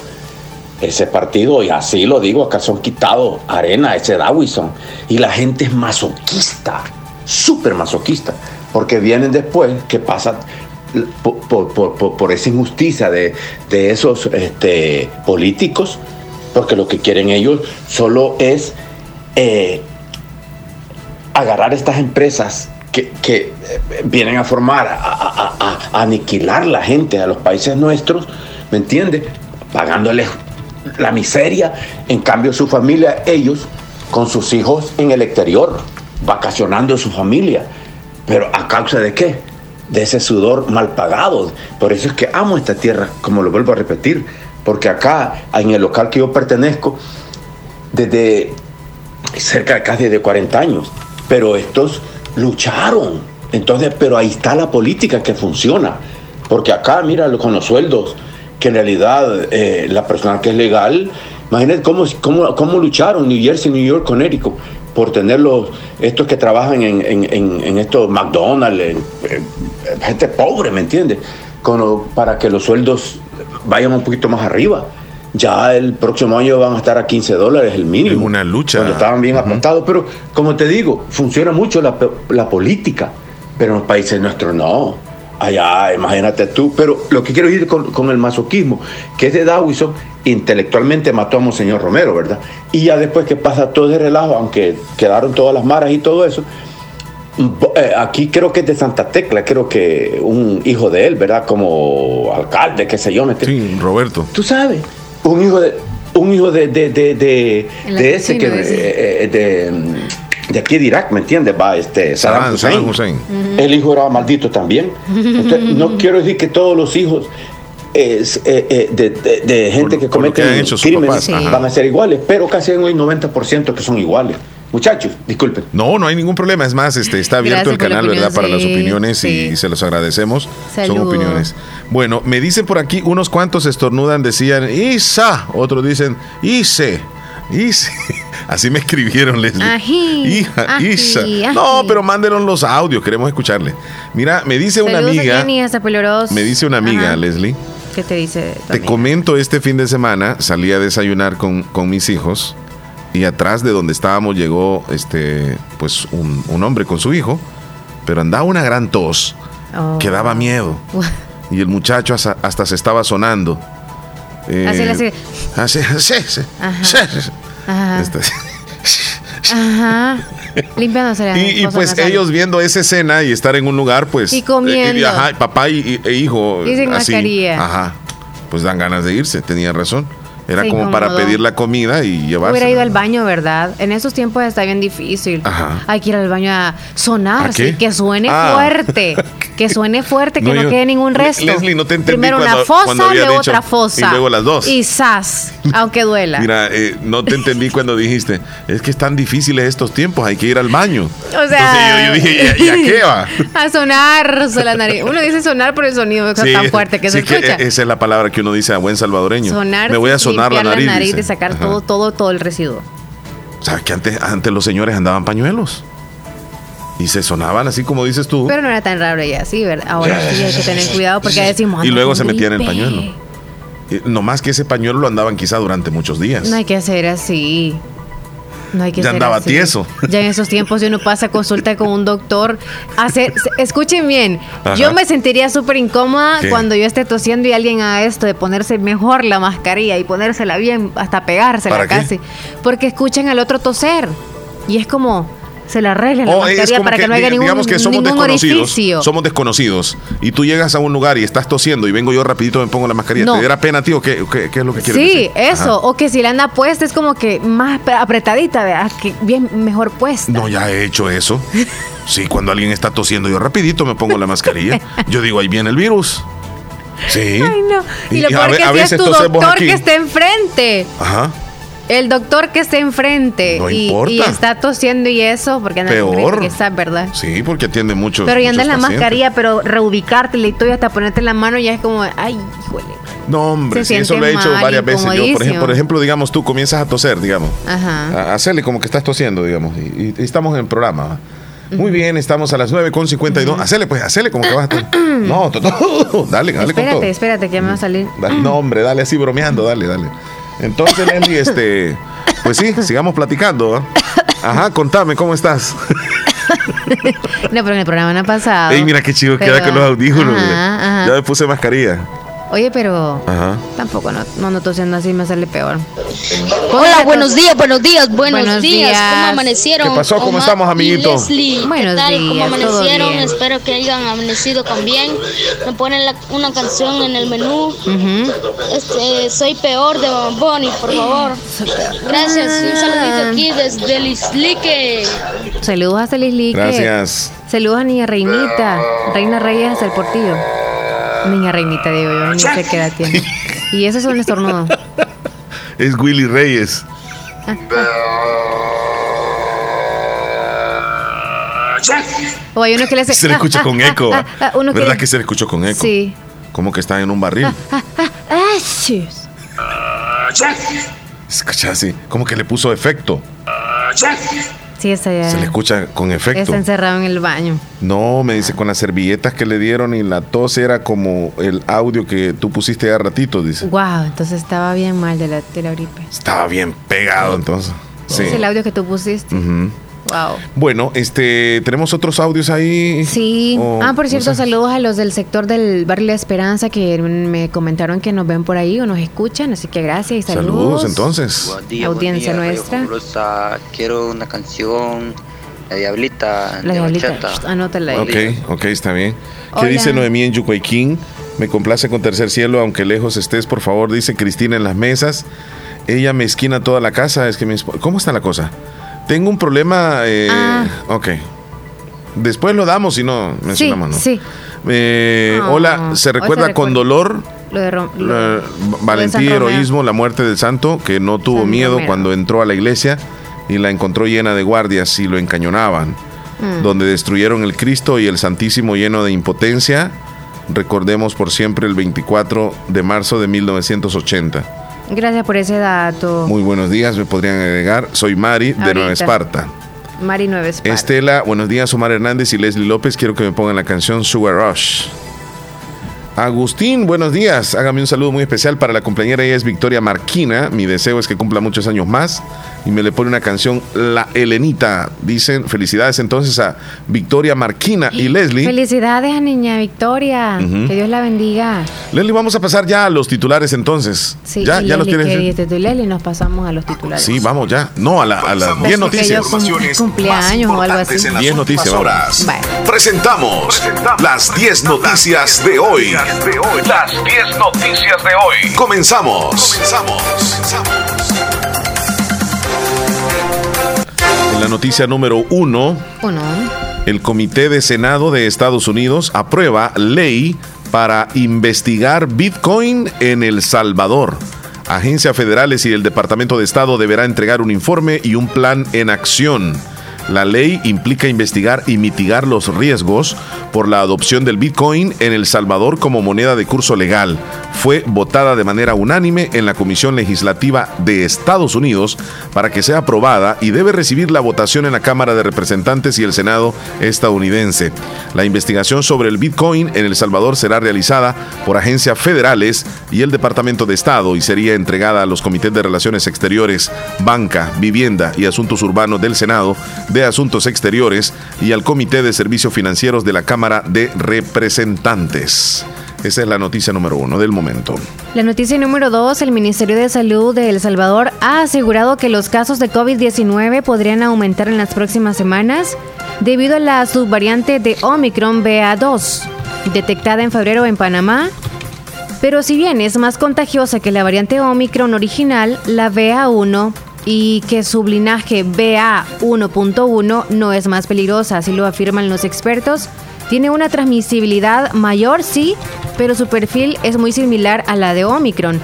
Ese partido, y así lo digo, acá son quitados arena, ese Dawison, y la gente es masoquista, súper masoquista, porque vienen después que pasan por, esa injusticia de, esos este, políticos, porque lo que quieren ellos solo es eh, agarrar estas empresas que, eh, vienen a formar, a, aniquilar la gente a los países nuestros, ¿me entiendes? Pagándoles la miseria, en cambio su familia, ellos con sus hijos en el exterior, vacacionando su familia. Pero a causa de qué? De ese sudor mal pagado. Por eso es que amo esta tierra, como lo vuelvo a repetir, porque acá, en el local que yo pertenezco, desde cerca de casi de 40 años, pero estos lucharon. Entonces, pero ahí está la política que funciona. Porque acá, mira, con los sueldos, que en realidad eh, la persona que es legal, imagínate cómo, cómo, cómo lucharon New Jersey, New York, Connecticut por tener los, estos que trabajan en, en, en, estos McDonald's, gente pobre, ¿me entiendes? para que los sueldos vayan un poquito más arriba. Ya el próximo año van a estar a 15 dólares el mínimo. Es una lucha. Cuando estaban bien apuntados. Pero como te digo, funciona mucho la, la política, pero en los países nuestros no. Allá, imagínate tú. Pero lo que quiero decir con, con el masoquismo, que es de Dawison, intelectualmente mató a Monseñor Romero, ¿verdad? Y ya después que pasa todo ese relajo, aunque quedaron todas las maras y todo eso, aquí creo que es de Santa Tecla, creo que un hijo de él, ¿verdad? Como alcalde, qué sé yo. Sí, Roberto. Tú sabes, un hijo de un hijo de, de, de, de, ese que eh, de, de, aquí de Irak, ¿me entiendes? Va este Saddam, Hussein. El hijo era maldito también. Entonces, no quiero decir que todos los hijos es, eh, de, gente que comete crímenes van a ser iguales, pero casi hay un 90% que son iguales. Muchachos, disculpen. No, no hay ningún problema. Es más, este, está abierto el canal, ¿verdad? Para las opiniones y se los agradecemos. Son opiniones. Bueno, me dicen por aquí, unos cuantos estornudan, decían Isa, otros dicen Ise. Ise. Así me escribieron, Leslie. Hija, Isa. No, pero mándenos los audios, queremos escucharle. Mira, me dice una amiga. Me dice una amiga, Leslie. ¿Qué te dice? Te comento, este fin de semana salí a desayunar con, con mis hijos y atrás de donde estábamos llegó este pues un, hombre con su hijo, pero andaba una gran tos que daba oh. miedo. y el muchacho hasta, se estaba sonando. Eh, así, así. Así, así, Ajá. Este, Ajá. Limpiándose y, y pues ellos viendo esa escena y estar en un lugar, pues. Y comiendo. ajá, papá y, e hijo. Y sin mascarilla. Ajá. Pues dan ganas de irse, tenía razón. Era como para pedir la comida y llevarse. Hubiera ido al baño, ¿verdad? En esos tiempos está bien difícil. Hay que ir al baño a sonar, que suene ah. fuerte. Que suene fuerte, que no, quede ningún resto. Leslie, no te entendí Primero una fosa, luego otra fosa. Y luego las dos. Y sas, aunque duela. Mira, eh, no te entendí cuando dijiste, es que están difíciles estos tiempos, hay que ir al baño. O sea, Entonces yo, dije, ¿y a, qué va? A sonar la nariz. Uno dice sonar por el sonido que tan fuerte que se escucha. esa es la palabra que uno dice a buen salvadoreño. Sonar. Me voy a sonar la nariz. La nariz de sacar todo, todo, todo el residuo. ¿Sabes que antes, antes los señores andaban pañuelos? Y se sonaban así como dices tú. Pero no era tan raro ya, sí, ¿verdad? Ahora sí hay que tener cuidado porque decimos. Y luego se metían en el pañuelo. no más que ese pañuelo lo andaban quizá durante muchos días. No hay que hacer así. No hay que ya andaba tieso. Ya en esos tiempos, si uno pasa a consulta con un doctor, hacer, escuchen bien, yo me sentiría súper incómoda cuando yo esté tosiendo y alguien haga esto de ponerse mejor la mascarilla y ponérsela bien, hasta pegársela casi. Porque escuchen al otro toser. Y es como, se la arreglen la oh, mascarilla para que, no haya ningún, digamos que somos desconocidos, Somos desconocidos y tú llegas a un lugar y estás tosiendo y vengo yo rapidito me pongo la mascarilla. ¿Te diera pena, tío? ¿Qué, qué, qué es lo que quieres sí, decir? Sí, eso. O que si la anda puesta es como que más apretadita, ¿verdad? Que bien mejor puesta. No, ya he hecho eso. Sí, cuando alguien está tosiendo yo rapidito me pongo la mascarilla. Yo digo, ahí viene el virus. Sí. Ay, no. Y, lo peor que si es tu doctor que esté enfrente. Ajá el doctor que esté enfrente y, está tosiendo y eso, porque anda Peor. Que está, ¿verdad? Sí, porque atiende mucho. Pero ya anda en la mascarilla, pero reubicártela y todo y hasta ponerte la mano ya es como, ay, híjole. No, hombre, sí, eso lo he hecho varias veces. Yo, por ejemplo, por ejemplo, digamos, tú comienzas a toser, digamos. Ajá. A hacerle como que estás tosiendo, digamos. Y, estamos en el programa. Muy bien, estamos a las 9.52. Uh Hacele, pues, hacele como que vas a... no, dale, dale espérate, con todo. Espérate, que ya me va a salir. no, hombre, dale así bromeando, dale, dale. Entonces, Leslie, este, pues sí, sigamos platicando. Ajá, contame, ¿cómo estás? no, pero en el programa no ha pasado. Ey, mira qué chido queda con los audífonos. Ya me puse mascarilla. Oye, pero tampoco no, no, no tosiendo así me sale peor. Hola, buenos días, buenos días, buenos, días. ¿Cómo amanecieron? ¿Qué pasó? ¿Cómo estamos, amiguitos? Buenos tal? Días, ¿Cómo amanecieron? Espero que hayan amanecido con bien. Me ponen una canción en el menú. este, soy peor de Bonnie, por favor. Gracias. Un saludito aquí desde Lislique. Saludos a Lislique. Gracias. Saludos a Niña Reinita. Reina Reyes del Portillo. Niña reinita, digo yo, ni sé qué edad tiene. Y ese es un estornudo. es Willy Reyes. O hay uno que le hace. Se le escucha con eco. ¿Verdad que, se le escuchó con eco? Sí. Como que está en un barril. Ah, ah, ah. Escucha así, como que le puso efecto. Sí, ya. Se le escucha con efecto. Está encerrado en el baño. No, me dice con las servilletas que le dieron y la tos era como el audio que tú pusiste hace ratito, dice. Wow, entonces estaba bien mal de la, de la gripe. Estaba bien pegado entonces. Sí. Es el audio que tú pusiste. Bueno, este, tenemos otros audios ahí. Sí. ah, por cierto, saludos a los del sector del barrio La Esperanza que me comentaron que nos ven por ahí o nos escuchan, así que gracias y saludos. Saludos entonces. Audiencia nuestra. Quiero una canción. La Diablita. La Diablita. Anótala ahí. Ok, ok, está bien. ¿Qué dice Noemí en Yucuayquín? Me complace con Tercer Cielo, aunque lejos estés, por favor, dice Cristina en las mesas. Ella me esquina toda la casa. Es que ¿Cómo está la cosa? Tengo un problema. Eh, ah. Ok. Después lo damos si no mencionamos, sí, Sí. Eh, hola, ¿se recuerda, con dolor? Lo de, valentía, heroísmo, la muerte del santo, que no tuvo miedo cuando entró a la iglesia y la encontró llena de guardias y lo encañonaban, mm. donde destruyeron el Cristo y el Santísimo lleno de impotencia. Recordemos por siempre el 24 de marzo de 1980. Gracias por ese dato. Muy buenos días, me podrían agregar. Soy Mari de Nueva Esparta. Mari Nueva Esparta. Estela, buenos días, Omar Hernández y Leslie López. Quiero que me pongan la canción Sugar Rush. Agustín, buenos días. Hágame un saludo muy especial para la compañera. Ella es Victoria Marquina. Mi deseo es que cumpla muchos años más. Y me le pone una canción, La Helenita. Dicen felicidades entonces a Victoria Marquina y Leslie. Felicidades a niña Victoria. Que Dios la bendiga. Leslie, vamos a pasar ya a los titulares entonces. Sí, ya, ya los tienes. Que Leslie, nos pasamos a los titulares. Sí, vamos ya. No, a, la, a las 10 noticias. cumpleaños o algo así. 10 noticias, horas. Presentamos, las 10 noticias de hoy. Las 10 noticias de hoy. Comenzamos. Comenzamos. En la noticia número 1. El Comité de Senado de Estados Unidos aprueba ley para investigar Bitcoin en El Salvador. Agencias federales y el Departamento de Estado deberá entregar un informe y un plan en acción. La ley implica investigar y mitigar los riesgos por la adopción del Bitcoin en El Salvador como moneda de curso legal. Fue votada de manera unánime en la Comisión Legislativa de Estados Unidos para que sea aprobada y debe recibir la votación en la Cámara de Representantes y el Senado estadounidense. La investigación sobre el Bitcoin en El Salvador será realizada por agencias federales y el Departamento de Estado y sería entregada a los comités de Relaciones Exteriores, Banca, Vivienda y Asuntos Urbanos del Senado de Asuntos Exteriores y al Comité de Servicios Financieros de la Cámara de Representantes. Esa es la noticia número uno del momento. La noticia número dos, el Ministerio de Salud de El Salvador ha asegurado que los casos de COVID-19 podrían aumentar en las próximas semanas debido a la subvariante de Omicron BA2, detectada en febrero en Panamá. Pero si bien es más contagiosa que la variante Omicron original, la BA1 y que su linaje BA1.1 no es más peligrosa, así lo afirman los expertos. Tiene una transmisibilidad mayor, sí, pero su perfil es muy similar a la de Omicron.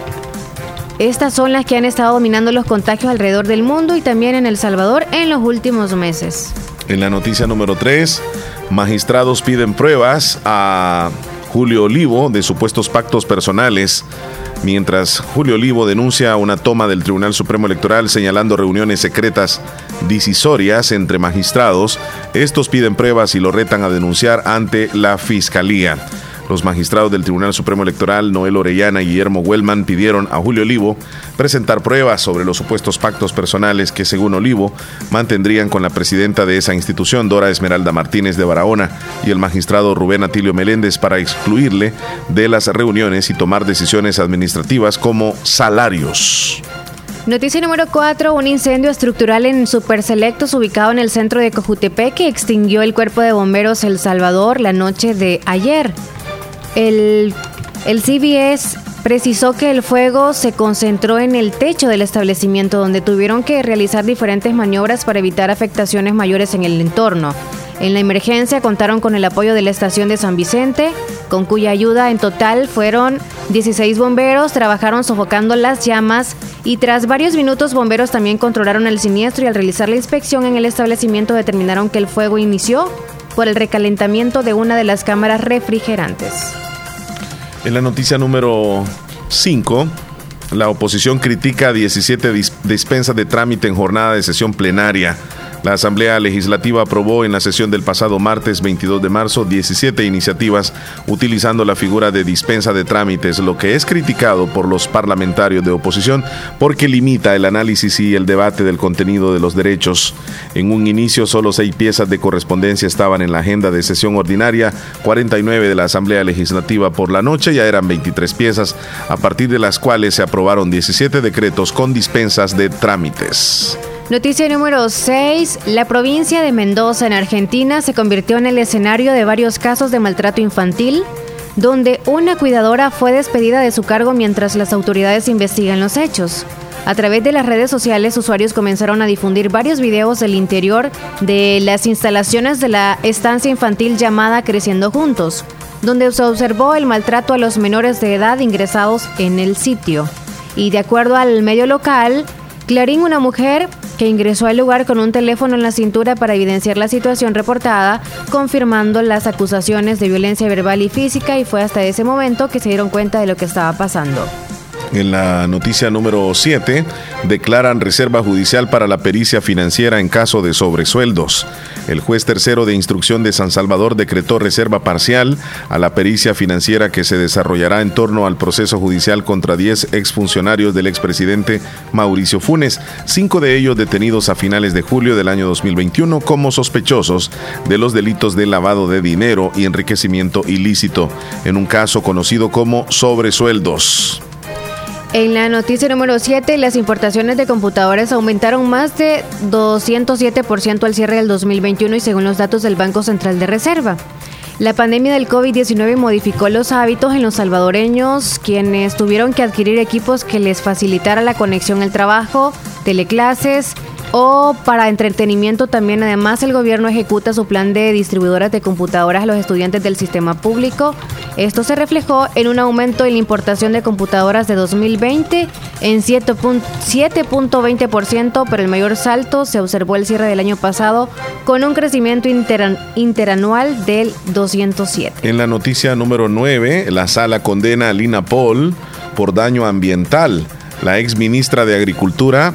Estas son las que han estado dominando los contagios alrededor del mundo y también en El Salvador en los últimos meses. En la noticia número 3, magistrados piden pruebas a Julio Olivo de supuestos pactos personales mientras Julio Olivo denuncia una toma del Tribunal Supremo Electoral señalando reuniones secretas decisorias entre magistrados, estos piden pruebas y lo retan a denunciar ante la Fiscalía. Los magistrados del Tribunal Supremo Electoral, Noel Orellana y Guillermo Huelman, pidieron a Julio Olivo presentar pruebas sobre los supuestos pactos personales que, según Olivo, mantendrían con la presidenta de esa institución, Dora Esmeralda Martínez de Barahona, y el magistrado Rubén Atilio Meléndez para excluirle de las reuniones y tomar decisiones administrativas como salarios. Noticia número 4. Un incendio estructural en Superselectos ubicado en el centro de Cojutepec que extinguió el cuerpo de bomberos El Salvador la noche de ayer. El, CBS precisó que el fuego se concentró en el techo del establecimiento donde tuvieron que realizar diferentes maniobras para evitar afectaciones mayores en el entorno. En la emergencia contaron con el apoyo de la estación de San Vicente, con cuya ayuda en total fueron 16 bomberos, trabajaron sofocando las llamas y tras varios minutos bomberos también controlaron el siniestro y al realizar la inspección en el establecimiento determinaron que el fuego inició por el recalentamiento de una de las cámaras refrigerantes. En la noticia número 5, la oposición critica 17 dispensas de trámite en jornada de sesión plenaria. La Asamblea Legislativa aprobó en la sesión del pasado martes 22 de marzo 17 iniciativas utilizando la figura de dispensa de trámites, lo que es criticado por los parlamentarios de oposición porque limita el análisis y el debate del contenido de los derechos. En un inicio solo seis piezas de correspondencia estaban en la agenda de sesión ordinaria, 49 de la Asamblea Legislativa por la noche ya eran 23 piezas, a partir de las cuales se aprobaron 17 decretos con dispensas de trámites. Noticia número 6. La provincia de Mendoza, en Argentina, se convirtió en el escenario de varios casos de maltrato infantil, donde una cuidadora fue despedida de su cargo mientras las autoridades investigan los hechos. A través de las redes sociales, usuarios comenzaron a difundir varios videos del interior de las instalaciones de la estancia infantil llamada Creciendo Juntos, donde se observó el maltrato a los menores de edad ingresados en el sitio. Y de acuerdo al medio local, Clarín, una mujer que ingresó al lugar con un teléfono en la cintura para evidenciar la situación reportada, confirmando las acusaciones de violencia verbal y física y fue hasta ese momento que se dieron cuenta de lo que estaba pasando. En la noticia número 7, declaran reserva judicial para la pericia financiera en caso de sobresueldos. El juez tercero de instrucción de San Salvador decretó reserva parcial a la pericia financiera que se desarrollará en torno al proceso judicial contra 10 exfuncionarios del expresidente Mauricio Funes, cinco de ellos detenidos a finales de julio del año 2021 como sospechosos de los delitos de lavado de dinero y enriquecimiento ilícito, en un caso conocido como sobresueldos. En la noticia número 7, las importaciones de computadores aumentaron más de 207% al cierre del 2021 y según los datos del Banco Central de Reserva. La pandemia del COVID-19 modificó los hábitos en los salvadoreños, quienes tuvieron que adquirir equipos que les facilitara la conexión al trabajo, teleclases, o para entretenimiento también. Además, el gobierno ejecuta su plan de distribuidoras de computadoras a los estudiantes del sistema público. Esto se reflejó en un aumento en la importación de computadoras de 2020 en 7.20%, pero el mayor salto se observó el cierre del año pasado con un crecimiento interanual del 207. En la noticia número 9, la sala condena a Lina Paul por daño ambiental. La ex ministra de Agricultura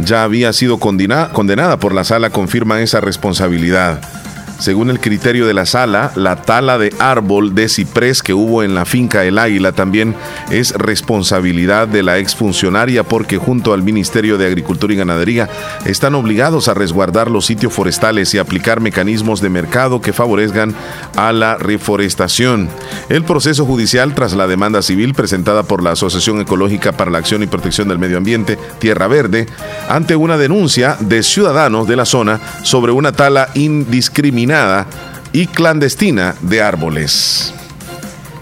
ya había sido condenada por la sala confirma esa responsabilidad. Según el criterio de la sala, la tala de árbol de ciprés que hubo en la finca El Águila también es responsabilidad de la exfuncionaria porque junto al Ministerio de Agricultura y Ganadería están obligados a resguardar los sitios forestales y aplicar mecanismos de mercado que favorezcan a la reforestación. El proceso judicial tras la demanda civil presentada por la Asociación Ecológica para la Acción y Protección del Medio Ambiente, Tierra Verde, ante una denuncia de ciudadanos de la zona sobre una tala indiscriminada y clandestina de árboles.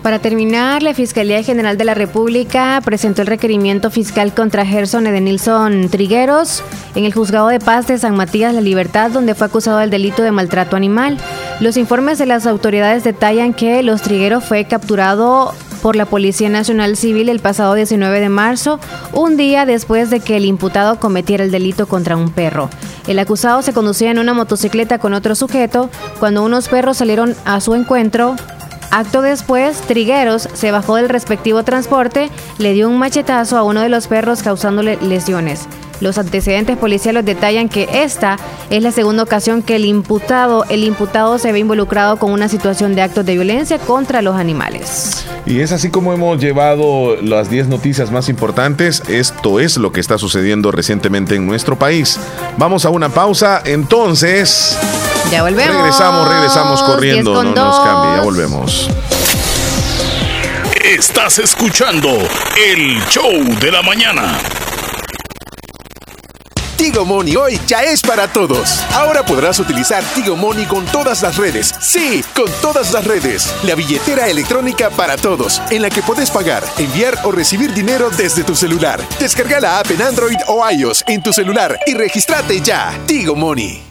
Para terminar, la Fiscalía General de la República presentó el requerimiento fiscal contra Gerson Edenilson Trigueros en el Juzgado de Paz de San Matías La Libertad, donde fue acusado del delito de maltrato animal. Los informes de las autoridades detallan que Los Trigueros fue capturado por la Policía Nacional Civil el pasado 19 de marzo, un día después de que el imputado cometiera el delito contra un perro. El acusado se conducía en una motocicleta con otro sujeto cuando unos perros salieron a su encuentro. Acto después, Trigueros se bajó del respectivo transporte, le dio un machetazo a uno de los perros causándole lesiones. Los antecedentes policiales detallan que esta es la segunda ocasión que el imputado, el imputado se ve involucrado con una situación de actos de violencia contra los animales. Y es así como hemos llevado las 10 noticias más importantes. Esto es lo que está sucediendo recientemente en nuestro país. Vamos a una pausa, entonces. Ya volvemos. Regresamos, regresamos corriendo. No nos cambie, ya volvemos. Estás escuchando el show de la mañana. Tigo Money hoy ya es para todos. Ahora podrás utilizar Tigo Money con todas las redes. Sí, con todas las redes. La billetera electrónica para todos, en la que puedes pagar, enviar o recibir dinero desde tu celular. Descarga la app en Android o iOS en tu celular y regístrate ya. Tigo Money.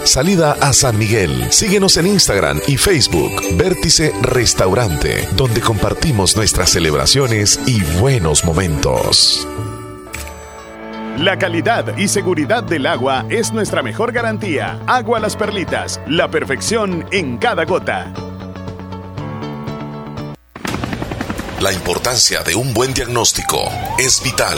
salida a San Miguel. Síguenos en Instagram y Facebook, Vértice Restaurante, donde compartimos nuestras celebraciones y buenos momentos. La calidad y seguridad del agua es nuestra mejor garantía. Agua Las Perlitas, la perfección en cada gota. La importancia de un buen diagnóstico es vital.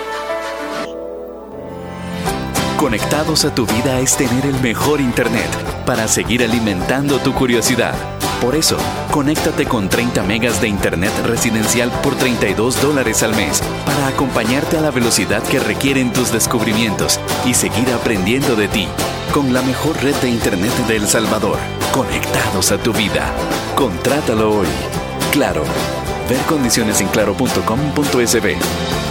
Conectados a tu vida es tener el mejor Internet para seguir alimentando tu curiosidad. Por eso, conéctate con 30 megas de Internet residencial por 32 dólares al mes para acompañarte a la velocidad que requieren tus descubrimientos y seguir aprendiendo de ti con la mejor red de Internet de El Salvador. Conectados a tu vida. Contrátalo hoy. Claro. Ver condiciones en claro.com.sb.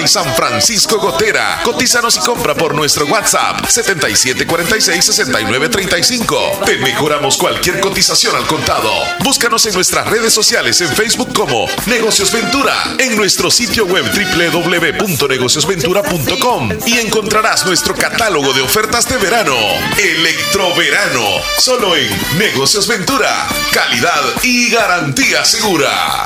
San Francisco Gotera. Cotízanos y compra por nuestro WhatsApp 7746-6935. Te mejoramos cualquier cotización al contado. Búscanos en nuestras redes sociales en Facebook como Negocios Ventura, en nuestro sitio web www.negociosventura.com y encontrarás nuestro catálogo de ofertas de verano. Electroverano, solo en Negocios Ventura. Calidad y garantía segura.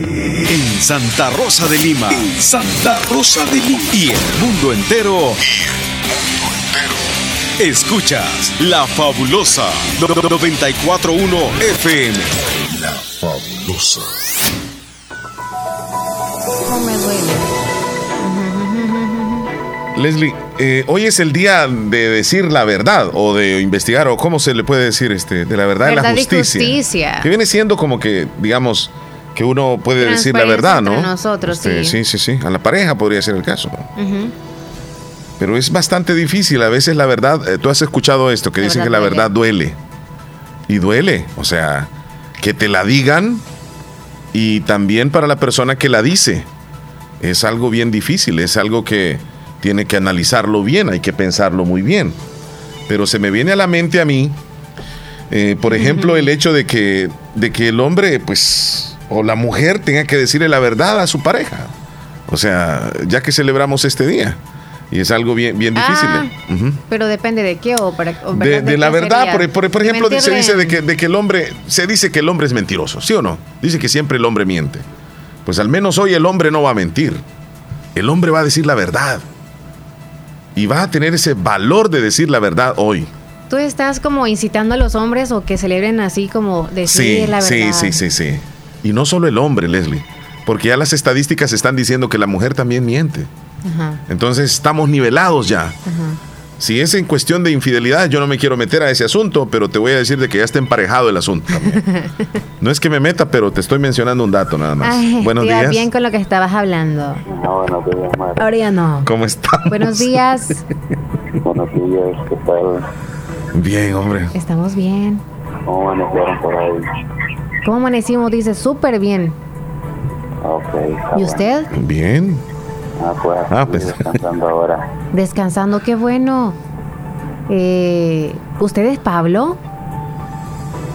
En Santa Rosa de Lima. Santa Rosa de Lima. Y el mundo entero. Escuchas La Fabulosa 941 FM. La Fabulosa. ¿Cómo me duele? Leslie, eh, hoy es el día de decir la verdad o de investigar o cómo se le puede decir este de la verdad, y la justicia, Que viene siendo como que, digamos, que uno puede decir la verdad, ¿no? Nosotros, este, sí. Sí, sí, A la pareja podría ser el caso. Pero es bastante difícil. A veces la verdad, eh, tú has escuchado esto, que dicen que la verdad duele. Y duele. O sea, que te la digan y también para la persona que la dice. Es algo bien difícil, es algo que tiene que analizarlo bien, hay que pensarlo muy bien. Pero se me viene a la mente a mí, eh, por ejemplo, el hecho de que, de que el hombre, pues, o la mujer tenga que decirle la verdad a su pareja. O sea, ya que celebramos este día. Y es algo bien, bien difícil. ¿eh? Ah, pero depende de qué o, de, la verdad, por, por, ejemplo, se dice de que, de que el hombre, se dice que el hombre es mentiroso, ¿sí o no? Dice que siempre el hombre miente. Pues al menos hoy el hombre no va a mentir. El hombre va a decir la verdad y va a tener ese valor de decir la verdad hoy. ¿Tú estás como incitando a los hombres o que celebren así como decir la verdad? Sí, sí, sí, sí. Y no solo el hombre, Leslie, porque ya las estadísticas están diciendo que la mujer también miente. Entonces estamos nivelados ya. Si es en cuestión de infidelidad, yo no me quiero meter a ese asunto, pero te voy a decir de que ya está emparejado el asunto. no es que me meta, pero te estoy mencionando un dato nada más. buenos días. bien con lo que estabas hablando. No, Ahora ya no. ¿Cómo estás? Buenos días. buenos días, ¿qué tal? Bien, hombre. Estamos bien. ¿Cómo amanecieron por ahí? ¿Cómo amanecimos? Dice, súper bien. Ok. ¿Y usted? Bien. Ah, pues, ah, pues. descansando ahora. Descansando, qué bueno. Eh, ¿Usted es Pablo?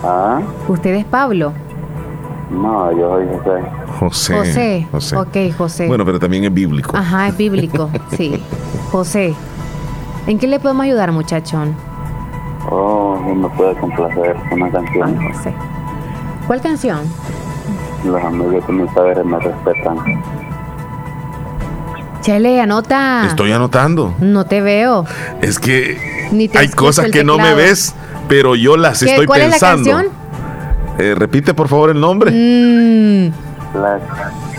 ¿Ah? ¿Usted es Pablo? No, yo soy José. José. José. Ok, José. Bueno, pero también es bíblico. Ajá, es bíblico, sí. José. ¿En qué le podemos ayudar, muchachón? Oh, me puede complacer una canción. Ah, José. ¿Cuál canción? Los amigos de mis padres me respetan. Chele, anota. Estoy anotando. No te veo. Es que hay cosas que no me ves, pero yo las estoy ¿cuál pensando. Es la canción? Eh, repite por favor el nombre. Mm. La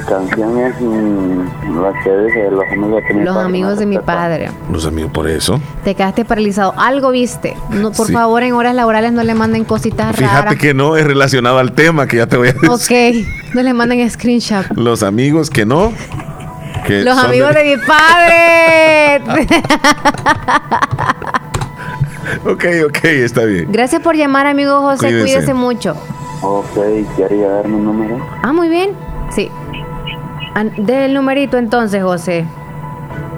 canción es mm, la que dice los amigos de mi los padre. Amigos de mi padre. Los amigos por eso. Te quedaste paralizado. Algo viste. No, por favor, en horas laborales no le manden cositas Fíjate que no es relacionado al tema que ya te voy a decir. Ok. No le manden screenshot. Los amigos que no los amigos de... mi padre. ok, ok, está bien. Gracias por llamar, amigo José. Cuídese, mucho. Ok, ¿quería darme un número? Ah, muy bien. Sí. El numerito entonces, José.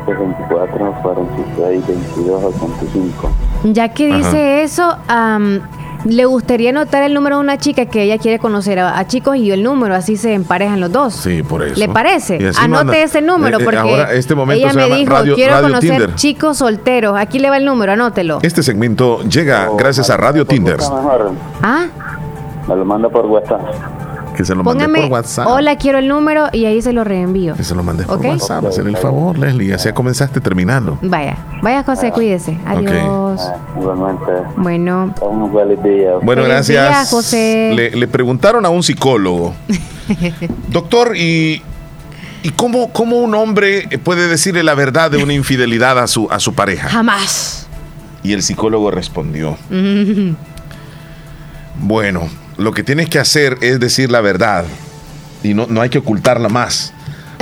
24, 46, 22, 85. Ya que dice eso, le gustaría anotar el número de una chica que ella quiere conocer a, chicos y el número, así se emparejan los dos. Sí, por eso. ¿Le parece? Anote ese número eh, eh, porque ahora, este momento ella me dijo, quiero conocer chicos solteros. Aquí le va el número, anótelo. Este segmento llega oh, gracias a Radio Tinder. ¿Ah? Me lo manda por WhatsApp que se lo Póngame, por WhatsApp. Hola, quiero el número y ahí se lo reenvío. Que se lo mandé por WhatsApp. Hacer el favor, Leslie. Así comenzaste terminando. Vaya, vaya José, cuídese. Adiós. Ah, bueno. Bueno, gracias. José. Le, preguntaron a un psicólogo. Doctor, ¿y, y cómo, cómo, un hombre puede decirle la verdad de una infidelidad a su, a su pareja? Jamás. Y el psicólogo respondió. Bueno, lo que tienes que hacer es decir la verdad y no, no hay que ocultarla más.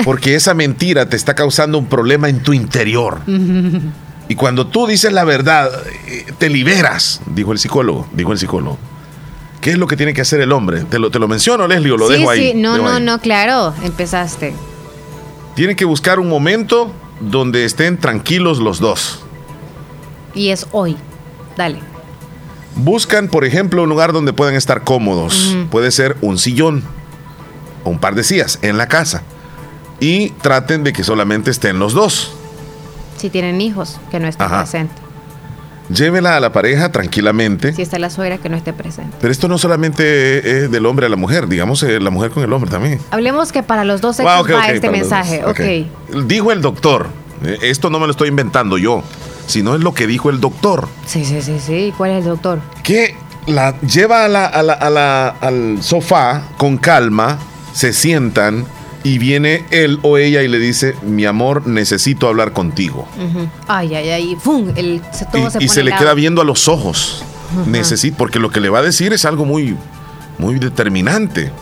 Porque esa mentira te está causando un problema en tu interior. Y cuando tú dices la verdad, eh, te liberas, dijo el psicólogo, dijo el psicólogo. ¿Qué es lo que tiene que hacer el hombre? ¿Te lo, te lo menciono, Leslie, o lo dejo ahí? Sí, no, no, no, claro, empezaste. Tiene que buscar un momento donde estén tranquilos los dos. Y es hoy. Dale. Buscan, por ejemplo, un lugar donde puedan estar cómodos. Puede ser un sillón o un par de sillas en la casa. Y traten de que solamente estén los dos. Si tienen hijos, que no estén presentes. Llévela a la pareja tranquilamente. Si está la suegra, que no esté presente. Pero esto no solamente es del hombre a la mujer, digamos eh, la mujer con el hombre también. Hablemos que para los dos sexos va este mensaje. Dijo el doctor, eh, esto no me lo estoy inventando yo sino es lo que dijo el doctor. Sí, sí, sí, sí. ¿Cuál es el doctor? Que la lleva a la, al sofá con calma, se sientan y viene él o ella y le dice, mi amor, necesito hablar contigo. Ay, ay, ay, ¡Fum! El, y se, le queda viendo a los ojos. Necesito, porque lo que le va a decir es algo muy, muy determinante.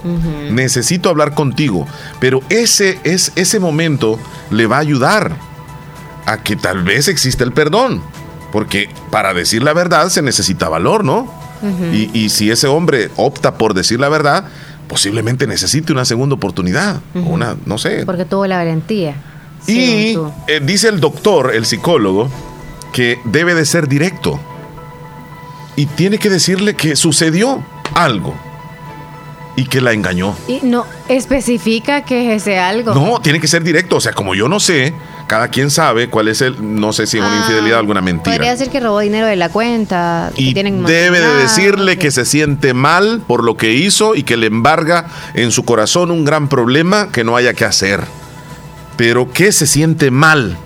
Necesito hablar contigo. Pero ese, es, ese momento le va a ayudar a que tal vez exista el perdón. Porque para decir la verdad se necesita valor, ¿no? y, y, si ese hombre opta por decir la verdad, posiblemente necesite una segunda oportunidad. Una, no sé. Porque tuvo la garantía. Y eh, dice el doctor, el psicólogo, que debe de ser directo. Y tiene que decirle que sucedió algo y que la engañó. Y no especifica que es ese algo. No, tiene que ser directo. O sea, como yo no sé, cada quien sabe cuál es el, no sé si es una ah, infidelidad o alguna mentira. Podría decir que robó dinero de la cuenta. Y debe de decirle que se siente mal por lo que hizo y que le embarga en su corazón un gran problema que no haya que hacer. Pero que se siente mal.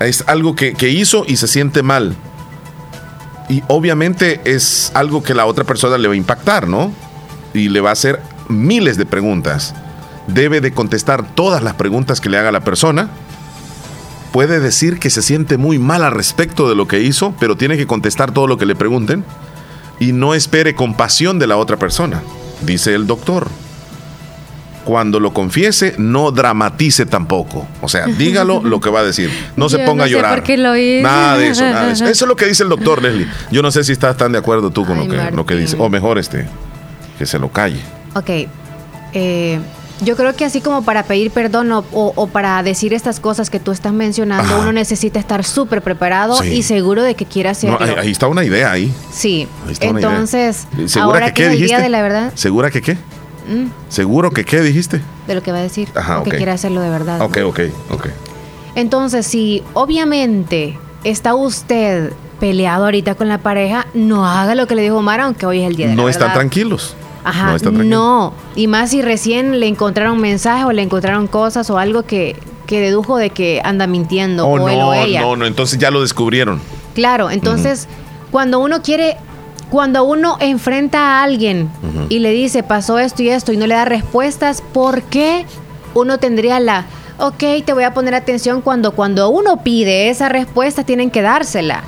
Es algo que, que hizo y se siente mal. Y obviamente es algo que la otra persona le va a impactar, ¿no? Y le va a hacer miles de preguntas. Debe de contestar todas las preguntas que le haga la persona. Puede decir que se siente muy mal al respecto de lo que hizo, pero tiene que contestar todo lo que le pregunten. Y no espere compasión de la otra persona, dice el doctor. Cuando lo confiese, no dramatice tampoco. O sea, dígalo lo que va a decir. No se ponga a llorar. Nada de eso, nada de eso. Eso es lo que dice el doctor, Leslie. Yo no sé si estás tan de acuerdo tú con lo, que, lo que dice. O mejor este que se lo calle. Ok. Eh, yo creo que así como para pedir perdón o, para decir estas cosas que tú estás mencionando, uno necesita estar súper preparado y seguro de que quiera hacerlo. ahí, está una idea ahí. Sí. Entonces, ahora que, es el día de la verdad. ¿Segura que qué? ¿Mm? ¿Seguro que qué dijiste? De lo que va a decir. Ajá, que quiere hacerlo de verdad. Ok, ok, ok. Entonces, si obviamente está usted peleado ahorita con la pareja, no haga lo que le dijo Omar, aunque hoy es el día de no la verdad. No están tranquilos. Ajá, no, Y más si recién le encontraron mensajes o le encontraron cosas o algo que, que dedujo de que anda mintiendo oh, o él o ella. No, no, entonces ya lo descubrieron. Claro, entonces cuando uno quiere, cuando uno enfrenta a alguien y le dice pasó esto y esto y no le da respuestas, ¿por qué uno tendría la, ok, te voy a poner atención cuando, cuando uno pide esa respuesta tienen que dársela?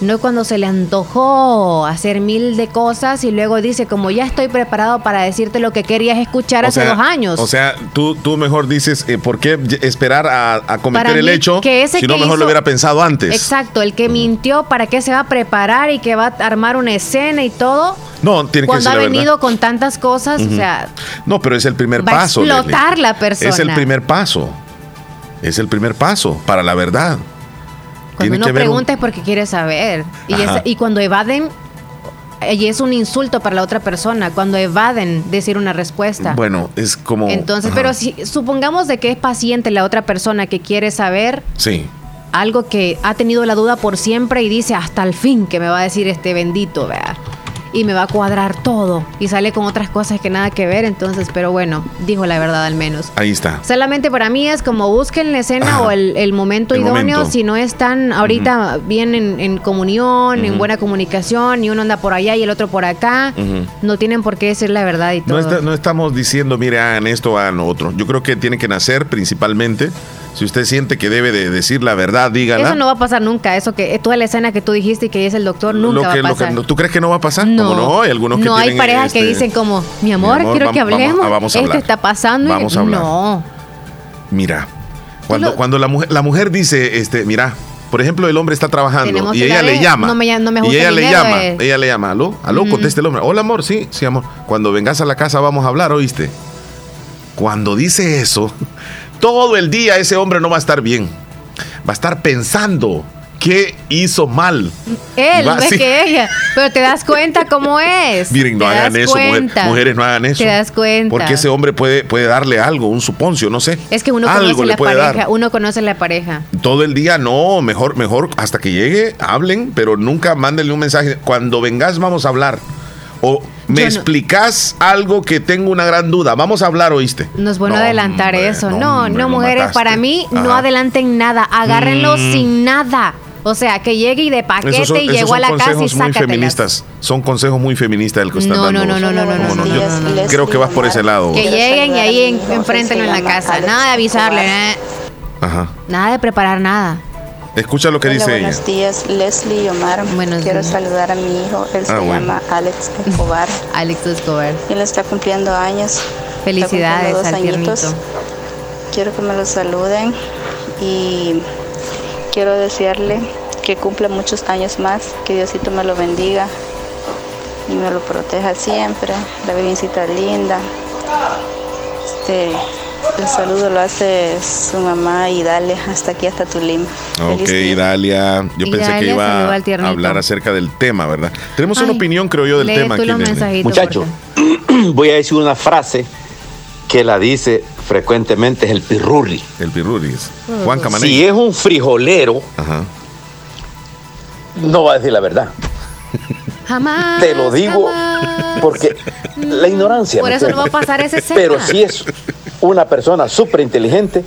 No cuando se le antojó hacer mil de cosas y luego dice, como ya estoy preparado para decirte lo que querías escuchar hace dos años. O sea, tú, tú mejor dices, eh, ¿por qué esperar a, cometer el hecho si no mejor lo hubiera pensado antes? Exacto, el que mintió, ¿para qué se va a preparar y que va a armar una escena y todo? No, tiene Cuando que ser ha venido con tantas cosas, o sea... No, pero es el primer va paso. A explotar la persona. Es el primer paso. Es el primer paso para la verdad. Cuando uno pregunta es porque quiere saber. Y, y cuando evaden, y es un insulto para la otra persona cuando evaden decir una respuesta. Bueno, es como. Entonces, pero si supongamos de que es paciente la otra persona que quiere saber. Sí. Algo que ha tenido la duda por siempre y dice hasta el fin que me va a decir este bendito, vea y me va a cuadrar todo. Y sale con otras cosas que nada que ver, entonces, pero bueno, dijo la verdad al menos. Ahí está. Solamente para mí es como busquen la escena o el, momento idóneo, si no están ahorita bien en, comunión, en buena comunicación, y uno anda por allá y el otro por acá, no tienen por qué decir la verdad y todo. No, no estamos diciendo, mire, hagan esto, hagan lo otro. Yo creo que tiene que nacer principalmente si usted siente que debe de decir la verdad, dígala. Eso no va a pasar nunca. Eso que toda la escena que tú dijiste y que es el doctor nunca va a pasar. ¿Tú crees que no va a pasar? No, no hay algunos que No hay parejas que este, dicen como, mi amor, quiero que hablemos. Vamos, a Esto está pasando. Vamos a hablar. No. Mira, cuando, cuando la mujer, la mujer dice, este, mira, por ejemplo, el hombre está trabajando y ella le llama. No me, no me y ella le llama, ella le llama, aló, aló, conteste el hombre. Hola, amor, sí, sí, amor. Cuando vengas a la casa vamos a hablar, ¿oíste? Cuando dice eso, todo el día ese hombre no va a estar bien. Va a estar pensando qué hizo mal. Él, no es que ella. Pero te das cuenta cómo es. Miren, no hagan eso, mujeres, no hagan eso. Te das cuenta. Porque ese hombre puede, puede darle algo, un suponcio, no sé. Es que uno conoce la pareja, uno conoce la pareja. Todo el día, no, mejor, mejor, hasta que llegue, hablen, pero nunca mándenle un mensaje. Cuando vengas, vamos a hablar. O me explicas algo que tengo una gran duda. Vamos a hablar, ¿oíste? No es bueno adelantar eso. No, no, mujeres, para mí no adelanten nada. Agárrenlo mm. sin nada. O sea, que llegue y de paquete y llegó a la casa y sácatelas. muy feministas. Son consejos muy feministas el que están no, dando. No, no, no, no, no, no, Yo creo que vas por ese lado. Que lleguen y ahí enfréntenlo en la casa. Nada de avisarle, ¿eh? Ajá. Nada de preparar nada. Escucha lo que dice ella. Buenos días, Leslie y Omar. Buenos Quiero saludar a mi hijo. Él se ah, llama Alex Escobar. Alex Escobar. Él está cumpliendo años. Felicidades al añitos. Quiero que me lo saluden y quiero desearle que cumpla muchos años más, que Diosito me lo bendiga y me lo proteja siempre, la Virgencita linda. Este, el saludo lo hace su mamá y Dalia hasta aquí, hasta Tulima. Ok, Dalia. Yo pensé que iba a hablar acerca del tema, ¿verdad? Tenemos una opinión, creo yo, del tema aquí. Muchachos, voy a decir una frase que la dice frecuentemente, es el pirurri. El pirurri es Juan Camané. Si es un frijolero, no va a decir la verdad. Jamás. Te lo digo porque la ignorancia. Por eso no va a pasar ese Pero si es una persona súper inteligente,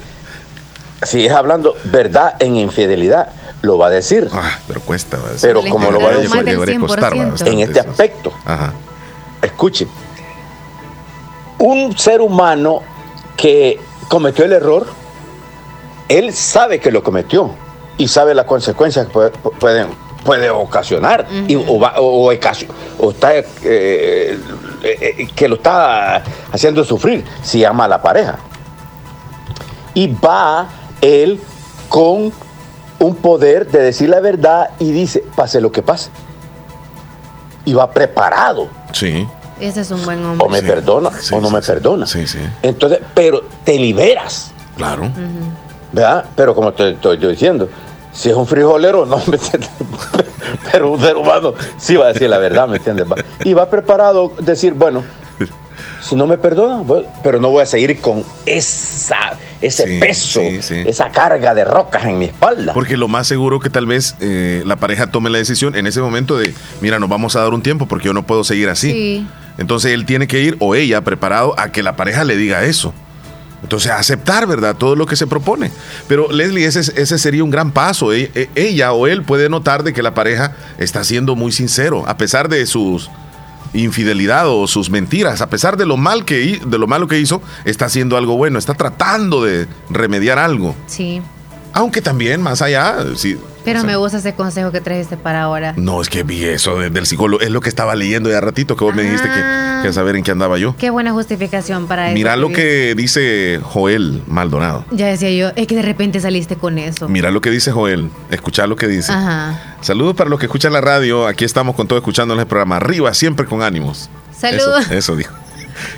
si es hablando verdad en infidelidad, lo va a decir. Ah, pero cuesta. Pero como lo va a decir en este aspecto, Ajá. escuche, un ser humano que cometió el error, él sabe que lo cometió y sabe las consecuencias que pueden puede ocasionar y, o, está eh, eh, eh, que lo está haciendo sufrir si ama a la pareja. Y va él con un poder de decir la verdad y dice, pase lo que pase. Y va preparado. Sí. Ese es un buen hombre. O me perdona o no me perdona. Sí, sí. Entonces, pero te liberas. Claro. ¿Verdad? Pero como te estoy diciendo, si es un frijolero, no, ¿me entiendes? Pero un ser humano sí va a decir la verdad, ¿me entiendes? Y va preparado a decir, bueno, si no me perdona, pero no voy a seguir con esa, ese peso, esa carga de rocas en mi espalda. Porque lo más seguro que tal vez eh, la pareja tome la decisión en ese momento de, mira, nos vamos a dar un tiempo porque yo no puedo seguir así. Entonces él tiene que ir, o ella, preparado a que la pareja le diga eso. Entonces, aceptar, ¿verdad? Todo lo que se propone. Pero Leslie, ese, ese sería un gran paso. E, e, ella o él puede notar de que la pareja está siendo muy sincero, a pesar de sus infidelidad o sus mentiras, a pesar de lo mal que de lo malo que hizo, está haciendo algo bueno, está tratando de remediar algo. Sí. Aunque también, más allá, si pero me gusta ese consejo que trajiste para ahora. No, es que vi eso del psicólogo. Es lo que estaba leyendo ya ratito que vos me dijiste que, que, ah. saber en qué andaba yo. Qué buena justificación para eso. Mira lo que dice Joel Maldonado. Ya decía yo, es que de repente saliste con eso. Mira lo que dice Joel. Escucha lo que dice. Ajá. Saludos para los que escuchan la radio. Aquí estamos con todo escuchando el programa. Arriba, siempre con ánimos. Saludos. Eso, dijo.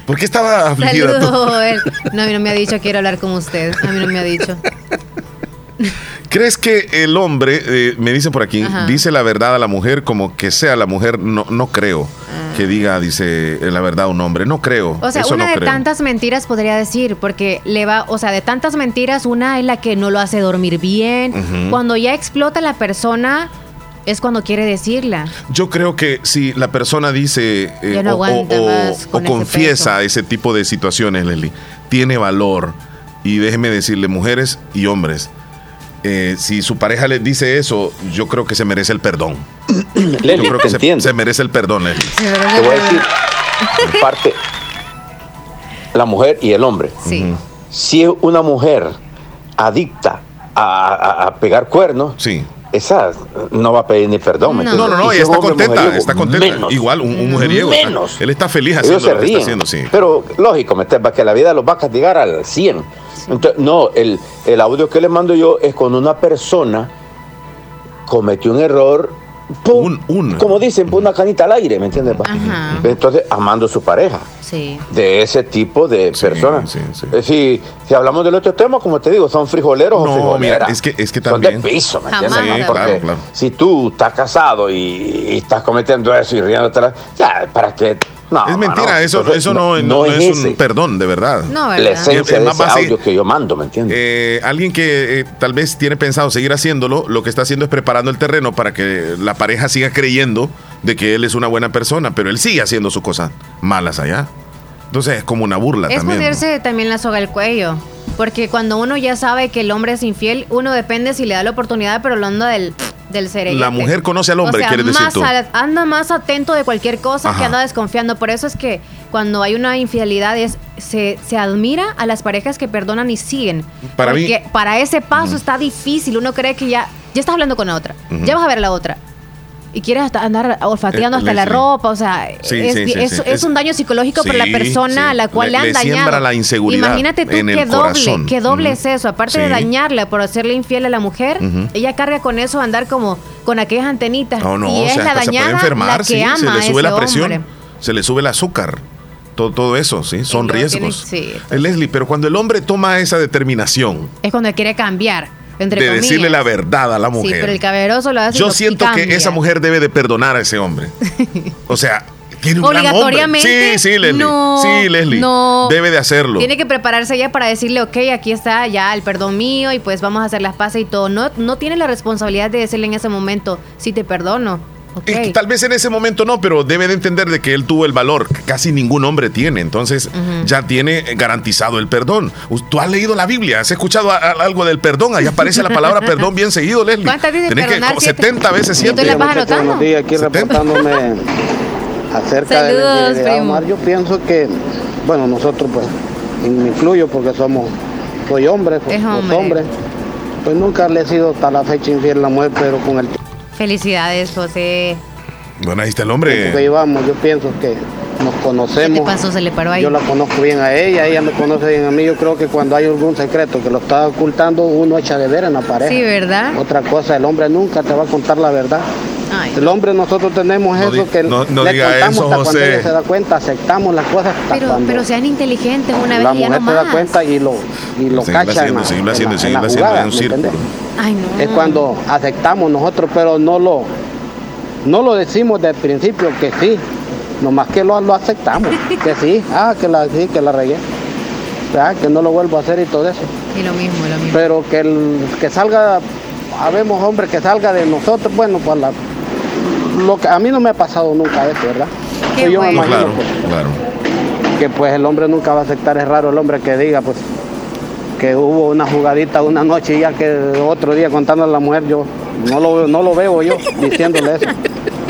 ¿Por qué estaba afligida Saludos, Joel. No, a mí no me ha dicho quiero hablar con usted. A mí no me ha dicho. ¿Crees que el hombre, eh, me dicen por aquí, dice la verdad a la mujer como que sea la mujer? No, no creo que ah. diga, dice eh, la verdad a un hombre. No creo. O sea, una de tantas mentiras podría decir, porque le va, o sea, de tantas mentiras, una es la que no lo hace dormir bien. Cuando ya explota la persona, es cuando quiere decirla. Yo creo que si la persona dice eh, o, confiesa ese tipo de situaciones, Leslie, tiene valor. Y déjeme decirle, mujeres y hombres, eh, si su pareja le dice eso, yo creo que se merece el perdón. yo creo que se, merece el perdón, Leslie. Te voy a decir, parte, la mujer y el hombre. Sí. Si es una mujer adicta a, pegar cuernos, sí. esa no va a pedir ni perdón. No, no, no, ella está contenta, está contenta. Igual, un, mujeriego. Menos. él está feliz haciendo lo que está haciendo, sí. Pero lógico, que la vida los va a castigar al 100 no, el, el audio que le mando yo es cuando una persona cometió un error como dicen, una canita al aire, ¿me entiendes? Entonces, amando a su pareja. Sí. De ese tipo de personas. Eh, si, si, hablamos del otro tema, como te digo, son frijoleros o frijoleras. es que, es que también. Son de piso, ¿me entiendes? claro, claro. Si tú estás casado y, estás cometiendo eso y riéndote, ya, ¿para qué? Es mentira, eso, eso no, no, es, un perdón, de verdad. No, La esencia de ese audio que yo mando, ¿me entiendes? Eh, alguien que eh, tal vez tiene pensado seguir haciéndolo, lo que está haciendo es preparando el terreno para que la pareja siga creyendo de que él es una buena persona, pero él sigue haciendo sus cosas malas allá. Entonces es como una burla es también. Es ponerse también la soga al cuello. Porque cuando uno ya sabe que el hombre es infiel, uno depende si le da la oportunidad, pero lo anda del del ser. La mujer conoce al hombre, quiere decir tú. anda más atento de cualquier cosa que anda desconfiando. Por eso es que cuando hay una infidelidad es, se, se admira a las parejas que perdonan y siguen. Para porque para ese paso está difícil. Uno cree que ya, ya estás hablando con la otra, ya vas a ver a la otra y quieres hasta andar olfateando eh, hasta la ropa, o sea, es, un daño psicológico para la persona a la cual le, han dañado. la inseguridad Imagínate tú qué doble, qué doble es eso, aparte de dañarla por hacerle infiel a la mujer, ella carga con eso andar como con aquellas antenitas no, no, y es la dañada la que ama se le sube la presión, se le sube el azúcar. Todo, todo, eso, ¿sí? Son riesgos. sí, Leslie, pero cuando el hombre toma esa determinación. Es cuando quiere cambiar de decirle la verdad a la mujer. Sí, pero el caberoso lo hace. Yo siento que esa mujer debe de perdonar a ese hombre. O sea, tiene un Obligatoriamente. Gran Sí, sí, Leslie. No, sí, Leslie. No. Debe de hacerlo. Tiene que prepararse ya para decirle, ok, aquí está ya el perdón mío y pues vamos a hacer las paces y todo. No, no tiene la responsabilidad de decirle en ese momento, sí te perdono tal vez en ese momento no, pero debe de entender de que él tuvo el valor que casi ningún hombre tiene. Entonces ya tiene garantizado el perdón. ¿Tú has leído la Biblia? ¿Has escuchado algo del perdón? Ahí aparece la palabra perdón bien seguido, Leslie. ¿Cuántas veces que 70 veces siempre. ¿Y tú vas anotando? aquí reportándome acerca de, de, Yo pienso que, bueno, nosotros pues, me incluyo porque somos, soy hombre, pues, hombre. hombres, pues nunca le he sido hasta la fecha infiel a la mujer, pero con el tiempo Felicidades, José. Bueno, ahí está el hombre. Que yo pienso que nos conocemos. ¿Qué pasó? ¿Se le paró ahí? Yo la conozco bien a ella, ella me conoce bien a mí. Yo creo que cuando hay algún secreto que lo está ocultando, uno echa de ver en la pareja. Sí, ¿verdad? Otra cosa, el hombre nunca te va a contar la verdad. El hombre nosotros tenemos eso que no, no le diga eso, cuando ella se da cuenta, aceptamos las cosas. Pero, pero sean inteligentes una vez La mujer se da cuenta y lo, y lo cacha en la, en un círculo. Es cuando aceptamos nosotros, pero no lo, no lo decimos desde el principio que sí, nomás que lo, lo aceptamos, que sí, ah, que la, sí, que la regué, que no lo vuelvo a hacer y todo eso. Y lo mismo, lo mismo. Pero que, el, que salga, habemos hombre que salga de nosotros, bueno, pues la, lo que a mí no me ha pasado nunca eso, ¿verdad? yo me imagino que pues el hombre nunca va a aceptar, es raro el hombre que diga, pues que hubo una jugadita una noche y ya que otro día contando a la mujer, yo no lo, no lo veo yo diciéndole eso.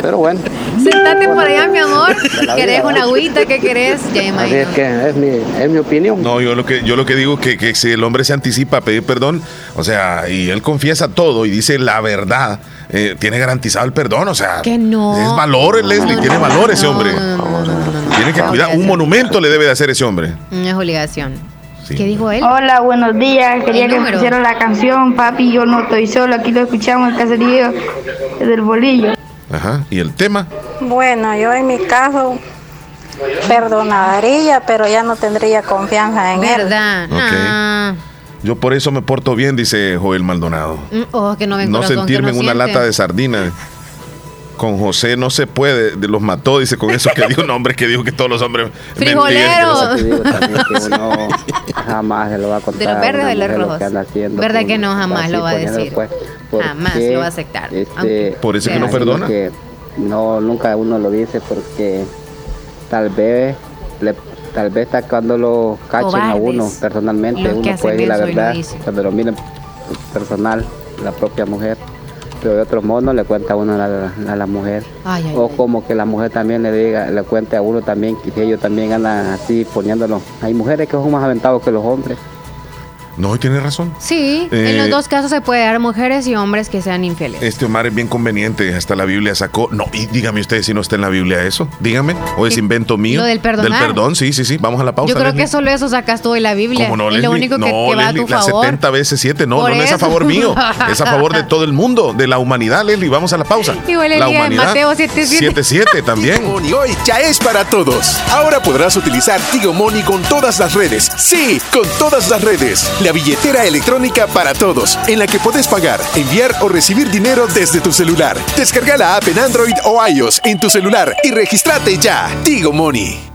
Pero bueno. Sentate por allá, mi amor. ¿Querés una agüita? ¿Qué querés? Ya imagino. es que es mi, es mi opinión. No, yo lo que, yo lo que digo que, que si el hombre se anticipa a pedir perdón, o sea, y él confiesa todo y dice la verdad, eh, tiene garantizado el perdón, o sea. Que no. Es valor, Leslie, tiene valor ese hombre. tiene que cuidar, un monumento le debe de hacer ese hombre. Es obligación. ¿Qué dijo él? Hola, buenos días. Quería que pusieran la canción Papi, yo no estoy solo. Aquí lo escuchamos el caserío del bolillo. Ajá. ¿Y el tema? Bueno, yo en mi caso perdonaría, pero ya no tendría confianza en él. ¿Verdad? Ah. Yo por eso me porto bien, dice Joel Maldonado. Mm, oh, que no, no sentirme en una lata de sardina con José no se puede, de los mató, dice con eso que dijo un hombre que dijo que todos los hombres frijolero. uno jamás se lo va a contar. De los verdes o de los rojos. ¿Verdad que no jamás lo va a decir? Pues, jamás lo va a aceptar. Este, por eso que no perdona. Que no, nunca uno lo dice porque tal vez tal vez está cuando lo cachen a uno personalmente, uno puede decir la verdad, cuando lo miren personal, la propia mujer de otro modo le cuenta a uno a la, mujer. o como que la mujer también le diga, le cuente a uno también que ellos también andan así poniéndolo. Hay mujeres que son más aventados que los hombres. No, tiene razón. Sí, en los eh, dos casos se puede dar mujeres y hombres que sean infieles. Este Omar es bien conveniente, hasta la Biblia sacó. No, y dígame usted si no está en la Biblia eso. Dígame, o es invento mío. Lo del perdón. Del perdón, sí, sí, sí. Vamos a la pausa. Yo creo que solo eso sacas tú de la Biblia. no, lo único que, va a tu favor. 70 veces 7, no, no, es a favor mío. es a favor de todo el mundo, de la humanidad, Leslie. Vamos a la pausa. Igual la humanidad. Mateo 77. 77 también. Y hoy ya es para todos. Ahora podrás utilizar Tigo Money con todas las redes. Sí, con todas las redes. La billetera electrónica para todos, en la que puedes pagar, enviar o recibir dinero desde tu celular. Descarga la app en Android o iOS en tu celular y regístrate ya. Tigo Money.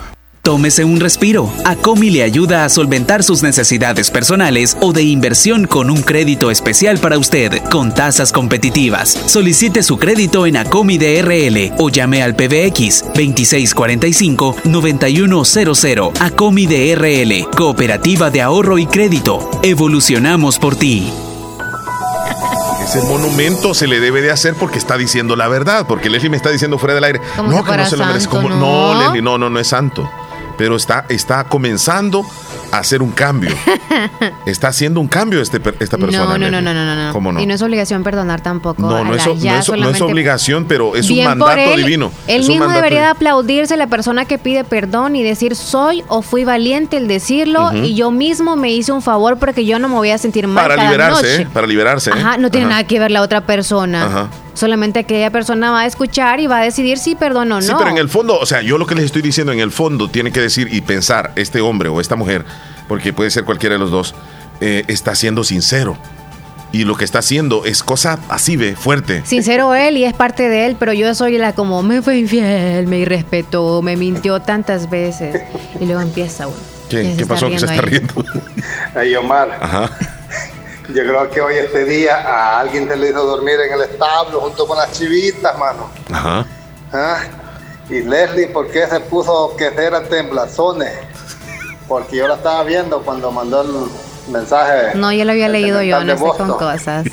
Tómese un respiro. Acomi le ayuda a solventar sus necesidades personales o de inversión con un crédito especial para usted, con tasas competitivas. Solicite su crédito en Acomi DRL o llame al PBX 2645-9100. Acomi DRL, Cooperativa de Ahorro y Crédito. Evolucionamos por ti. Ese monumento se le debe de hacer porque está diciendo la verdad, porque Leslie me está diciendo fuera del aire. No, que no se lo merece. Como, no, Leslie, no, no, no es santo pero está, está comenzando a hacer un cambio. está haciendo un cambio este, esta persona. No, no, no, no, no, no. Y no es obligación perdonar tampoco. No, no, es, no, es, obligación, pero es un mandato divino. Él mismo debería de aplaudirse la persona que pide perdón y decir soy o fui valiente el decirlo y yo mismo me hice un favor porque yo no me voy a sentir mal. Para liberarse, ¿eh? para liberarse. ¿eh? Ajá, no tiene nada que ver la otra persona. Ajá. Solamente aquella persona va a escuchar y va a decidir si perdona o no. Sí, pero en el fondo, o sea, yo lo que les estoy diciendo, en el fondo tiene que decir y pensar, este hombre o esta mujer, porque puede ser cualquiera de los dos, eh, está siendo sincero. Y lo que está haciendo es cosa así, ve, fuerte. Sincero él y es parte de él, pero yo soy la como, me fue infiel, me irrespetó, me mintió tantas veces. Y luego empieza uno. ¿Qué, ¿Qué pasó que se está riendo? Ahí Omar. Ajá. Yo creo que hoy este día a alguien te le hizo dormir en el establo junto con las chivitas, mano. Ajá. ¿Ah? Y Leslie, ¿por qué se puso que eran temblazones? Porque yo la estaba viendo cuando mandó el mensaje. No, yo lo había leído yo, no sé con cosas.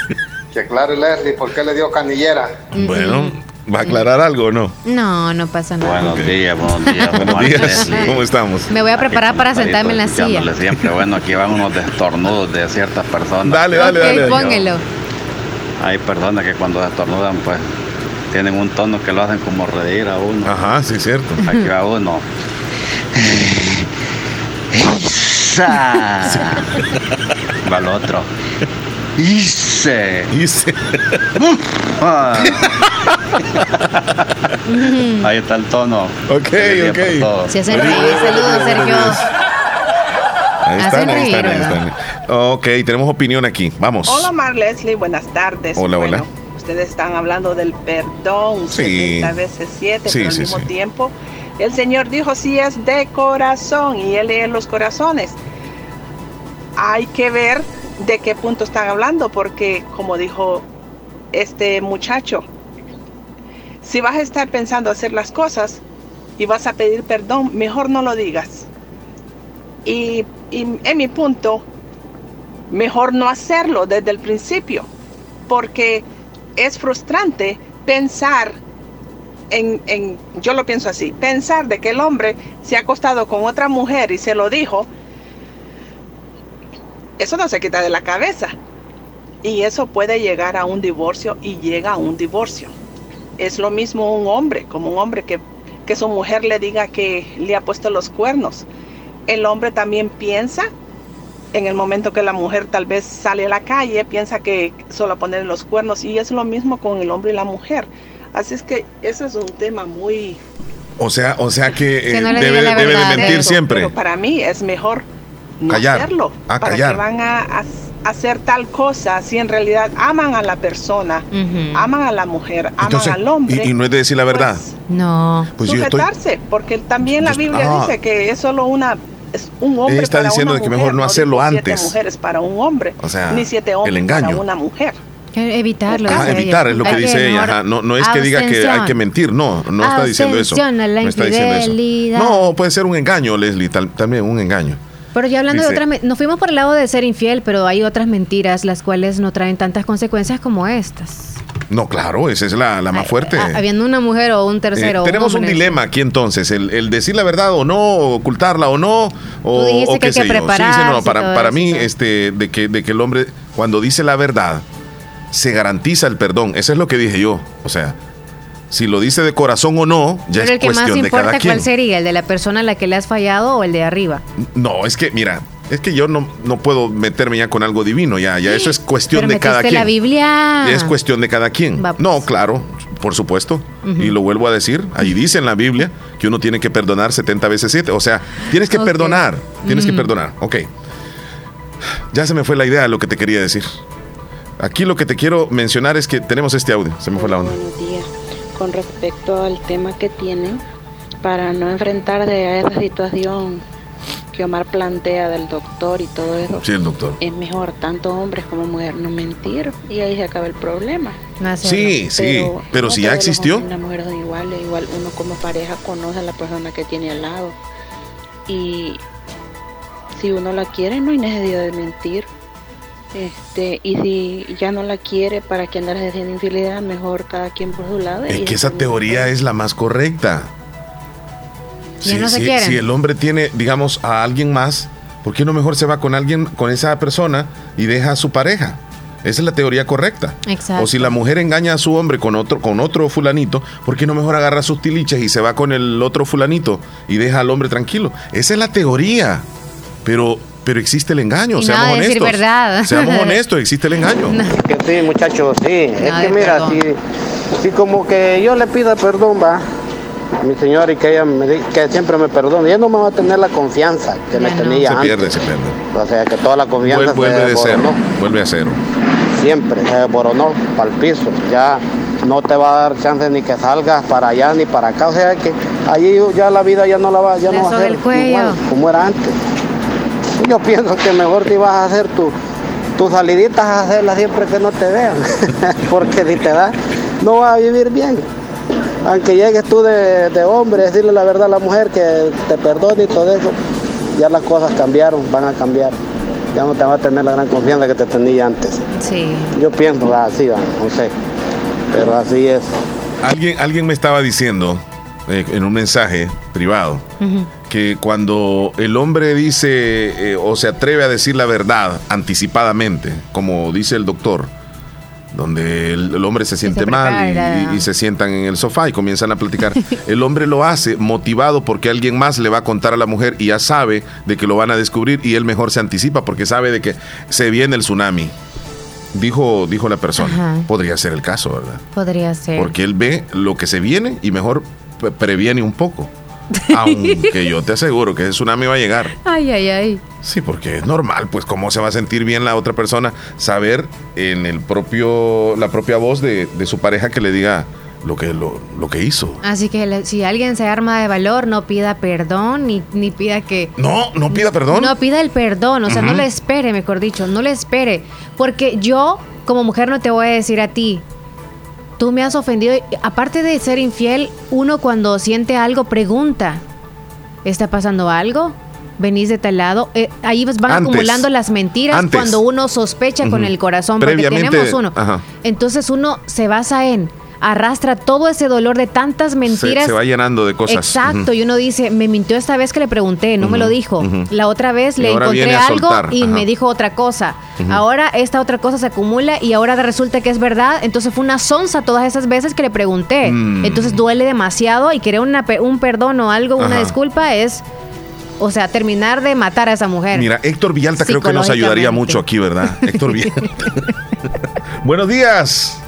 Que claro, Leslie, ¿por qué le dio canillera? Bueno, ¿Va a aclarar algo o no? No, no pasa nada. Buenos días, buenos días. buenos días, ¿cómo estamos? Me voy a preparar para sentarme en la silla. Siempre, bueno, aquí van unos destornudos de ciertas personas. Dale, dale, dale. Póngelo. Hay personas que cuando destornudan, pues, tienen un tono que lo hacen como reír a uno. Ajá, sí, cierto. Aquí va uno. ¡Esa! va el otro. Hice. Hice. Ahí está el tono. Ok, ok. Se hace reír. Saludos, Sergio. Ahí están, ahí están, ahí están. Ok, tenemos opinión aquí. Vamos. Hola, Mar Leslie. Buenas tardes. Hola, hola. Ustedes están hablando del perdón. Sí. 70 veces 7, pero al mismo tiempo. El Señor dijo, si es de corazón y Él lee los corazones. Hay que ver de qué punto están hablando, porque como dijo este muchacho, si vas a estar pensando hacer las cosas y vas a pedir perdón, mejor no lo digas. Y, en mi punto, mejor no hacerlo desde el principio, porque es frustrante pensar en, en, yo lo pienso así, pensar de que el hombre se ha acostado con otra mujer y se lo dijo, eso no se quita de la cabeza. Y eso puede llegar a un divorcio y llega a un divorcio. Es lo mismo un hombre, como un hombre que, que su mujer le diga que le ha puesto los cuernos. El hombre también piensa, en el momento que la mujer tal vez sale a la calle, piensa que solo poner los cuernos y es lo mismo con el hombre y la mujer. Así es que ese es un tema muy... O sea, o sea que, eh, debe, de mentir siempre. Pero para mí es mejor no hacerlo. A para que van a hacer tal cosa si en realidad aman a la persona, aman a la mujer, aman al hombre. Y, no es de decir la verdad. Pues, no. Pues sujetarse, porque también la Biblia ah. dice que es solo una es un hombre está diciendo que mejor no hacerlo antes. Siete mujeres para un hombre, o sea, ni siete hombres el engaño. para una mujer. Evitarlo. Ah, evitar es lo que dice ella. No, no es que diga que hay que mentir, no, no está diciendo eso. no está diciendo eso. No, puede ser un engaño, Leslie, también un engaño. Pero ya hablando de otras, nos fuimos por el lado de ser infiel, pero hay otras mentiras las cuales no traen tantas consecuencias como estas. No, claro, esa es la, más fuerte. habiendo una mujer o un tercero. Eh, tenemos un, dilema aquí entonces, el, decir la verdad o no, ocultarla o no, o, o que, hay que para, para mí, este, de que, de que el hombre, cuando dice la verdad, se garantiza el perdón. Eso es lo que dije yo. O sea, si lo dice de corazón o no, ya es cuestión de cada quien. ¿Cuál sería? ¿El de la persona a la que le has fallado o el de arriba? No, es que, mira, es que yo no, no puedo meterme ya con algo divino, ya, ya eso es cuestión de cada quien. la Biblia. Es cuestión de cada quien. No, pues. claro, por supuesto. Y lo vuelvo a decir, ahí dice en la Biblia que uno tiene que perdonar 70 veces 7. O sea, tienes que perdonar, tienes que perdonar. Ok. Ya se me fue la idea de lo que te quería decir. Aquí lo que te quiero mencionar es que tenemos este audio. Se me fue la onda. Buenos días con respecto al tema que tienen para no enfrentar de esa situación que Omar plantea del doctor y todo eso. Sí, el doctor. Es mejor tanto hombres como mujeres no mentir y ahí se acaba el problema. sí, sí, pero, si ya existió. Las mujeres son iguales, igual uno como pareja conoce a la persona que tiene al lado y si uno la quiere no hay necesidad de mentir este, y si ya no la quiere, ¿para que andar haciendo infidelidad? Mejor cada quien por su lado. Es que esa teoría es la más correcta. Si, si, el hombre tiene, digamos, a alguien más, ¿por qué no mejor se va con alguien, con esa persona y deja a su pareja? Esa es la teoría correcta. O si la mujer engaña a su hombre con otro, con otro fulanito, ¿por qué no mejor agarra sus tiliches y se va con el otro fulanito y deja al hombre tranquilo? Esa es la teoría. Pero pero existe el engaño, seamos honestos. verdad. Seamos honestos, existe el engaño. sí, muchachos, sí. es que mira, si, como que yo le pido perdón, va, a mi señora y que ella me que siempre me perdone, ella no me va a tener la confianza que me tenía se pierde, se pierde. O sea, que toda la confianza vuelve, de cero, vuelve a cero. Siempre, se boronó para el piso. Ya no te va a dar chance ni que salgas para allá ni para acá. O sea que allí ya la vida ya no la va, ya no va a ser como era antes. Yo pienso que mejor te vas a hacer tus tu saliditas a hacerlas siempre que no te vean, porque si te da, no vas a vivir bien. Aunque llegues tú de, hombre, decirle la verdad a la mujer que te perdone y todo eso, ya las cosas cambiaron, van a cambiar. Ya no te va a tener la gran confianza que te tenía antes. Sí. Yo pienso así, no sé, pero así es. Alguien, alguien me estaba diciendo eh, en un mensaje privado que cuando el hombre dice eh, o se atreve a decir la verdad anticipadamente, como dice el doctor, donde el, hombre se siente mal y, se sientan en el sofá y comienzan a platicar. El hombre lo hace motivado porque alguien más le va a contar a la mujer y ya sabe de que lo van a descubrir y él mejor se anticipa porque sabe de que se viene el tsunami. Dijo, dijo la persona. Podría ser el caso, ¿verdad? Podría ser. Porque él ve lo que se viene y mejor previene un poco. Aunque yo te aseguro que ese tsunami va a llegar. Ay, ay, ay. Sí, porque es normal, pues cómo se va a sentir bien la otra persona saber en el propio la propia voz de, de su pareja que le diga lo que lo, lo que hizo. Así que si alguien se arma de valor, no pida perdón ni, ni pida que No, no pida perdón. No pida el perdón, o sea, no le espere, mejor dicho, no le espere, porque yo como mujer no te voy a decir a ti tú me has ofendido. Aparte de ser infiel, uno cuando siente algo pregunta, ¿está pasando algo? venís de tal lado. Eh, ahí van acumulando las mentiras cuando uno sospecha con el corazón, porque tenemos uno. Entonces uno se basa en arrastra todo ese dolor de tantas mentiras. Se, va llenando de cosas. Exacto, y uno dice, me mintió esta vez que le pregunté, no me lo dijo. La otra vez le encontré algo y me dijo otra cosa. Ahora esta otra cosa se acumula y ahora resulta que es verdad. Entonces fue una sonza todas esas veces que le pregunté. Mm. Entonces duele demasiado y querer una, un perdón o algo, una disculpa es... O sea, terminar de matar a esa mujer. Mira, Héctor Villalta creo que nos ayudaría mucho aquí, ¿verdad? Héctor Villalta. Buenos días.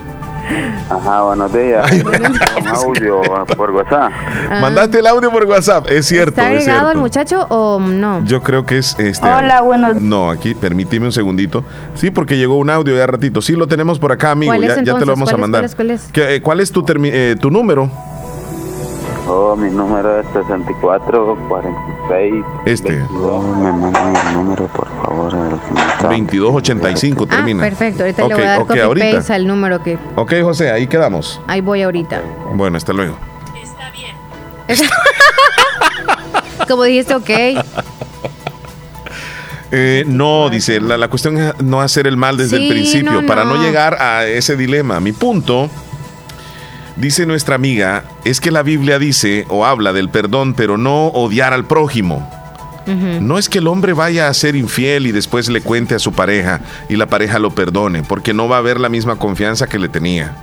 Ajá, buenos días. Un audio por WhatsApp. Ah. Mandaste el audio por WhatsApp, es cierto. ¿Está agregado el muchacho o no? Yo creo que es este. Hola, buenos No, aquí, permíteme un segundito. Sí, porque llegó un audio ya ratito. Sí, lo tenemos por acá, amigo. Ya, ya, te lo vamos a mandar. ¿Cuál es? ¿Cuál es, ¿Cuál es tu, eh, tu número? Oh, mi número es 6446. Este. me mandan el número, por favor. 2285 ah, termina. perfecto. Ahorita le voy a dar okay, copy al número que. Ok, José, ahí quedamos. Ahí voy ahorita. Bueno, hasta luego. Está bien. Como dijiste, ok. Eh, no, dice, la, cuestión es no hacer el mal desde el principio, para no llegar a ese dilema. Mi punto Dice nuestra amiga, es que la Biblia dice o habla del perdón, pero no odiar al prójimo. No es que el hombre vaya a ser infiel y después le cuente a su pareja y la pareja lo perdone, porque no va a haber la misma confianza que le tenía.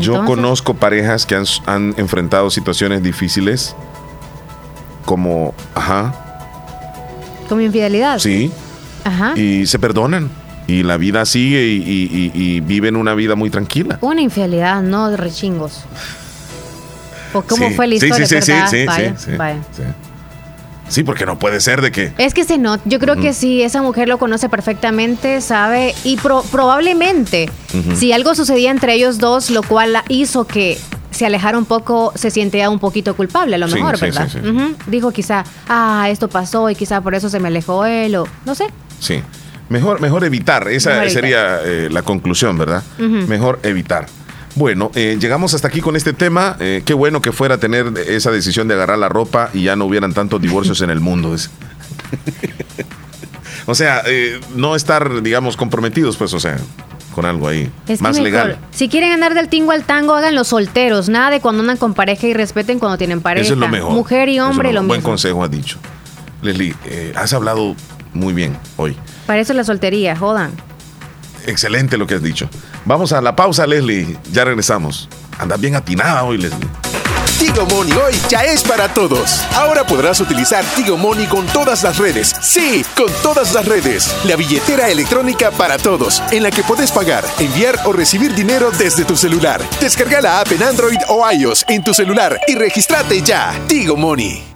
Yo conozco parejas que han, han, enfrentado situaciones difíciles como, ajá. Como infidelidad. Sí. Ajá. Y se perdonan y la vida sigue y, viven una vida muy tranquila. Una infidelidad, no de rechingos. ¿O cómo fue la historia? Sí, sí, sí, sí, sí, porque no puede ser de que... Es que se no, yo creo que sí, esa mujer lo conoce perfectamente, sabe, y probablemente si algo sucedía entre ellos dos, lo cual hizo que se alejara un poco, se siente un poquito culpable, a lo mejor, ¿verdad? Dijo quizá, ah, esto pasó y quizá por eso se me alejó él, o no sé. Sí. Mejor, mejor evitar, esa sería eh, la conclusión, ¿verdad? Mejor evitar. Bueno, eh, llegamos hasta aquí con este tema. Eh, qué bueno que fuera tener esa decisión de agarrar la ropa y ya no hubieran tantos divorcios en el mundo. o sea, no estar, digamos, comprometidos, pues, o sea, con algo ahí más legal. Si quieren andar del tingo al tango, hagan los solteros. Nada de cuando andan con pareja y respeten cuando tienen pareja. Eso es lo mejor. Mujer y hombre, lo, mismo. Buen consejo has dicho. Leslie, has hablado muy bien hoy. Para eso la soltería, jodan. Excelente lo que has dicho. Vamos a la pausa, Leslie. Ya regresamos. Andas bien atinada hoy, Leslie. Tigo Money hoy ya es para todos. Ahora podrás utilizar Tigo Money con todas las redes. Sí, con todas las redes. La billetera electrónica para todos, en la que puedes pagar, enviar o recibir dinero desde tu celular. Descarga la app en Android o iOS en tu celular y regístrate ya. Tigo Money.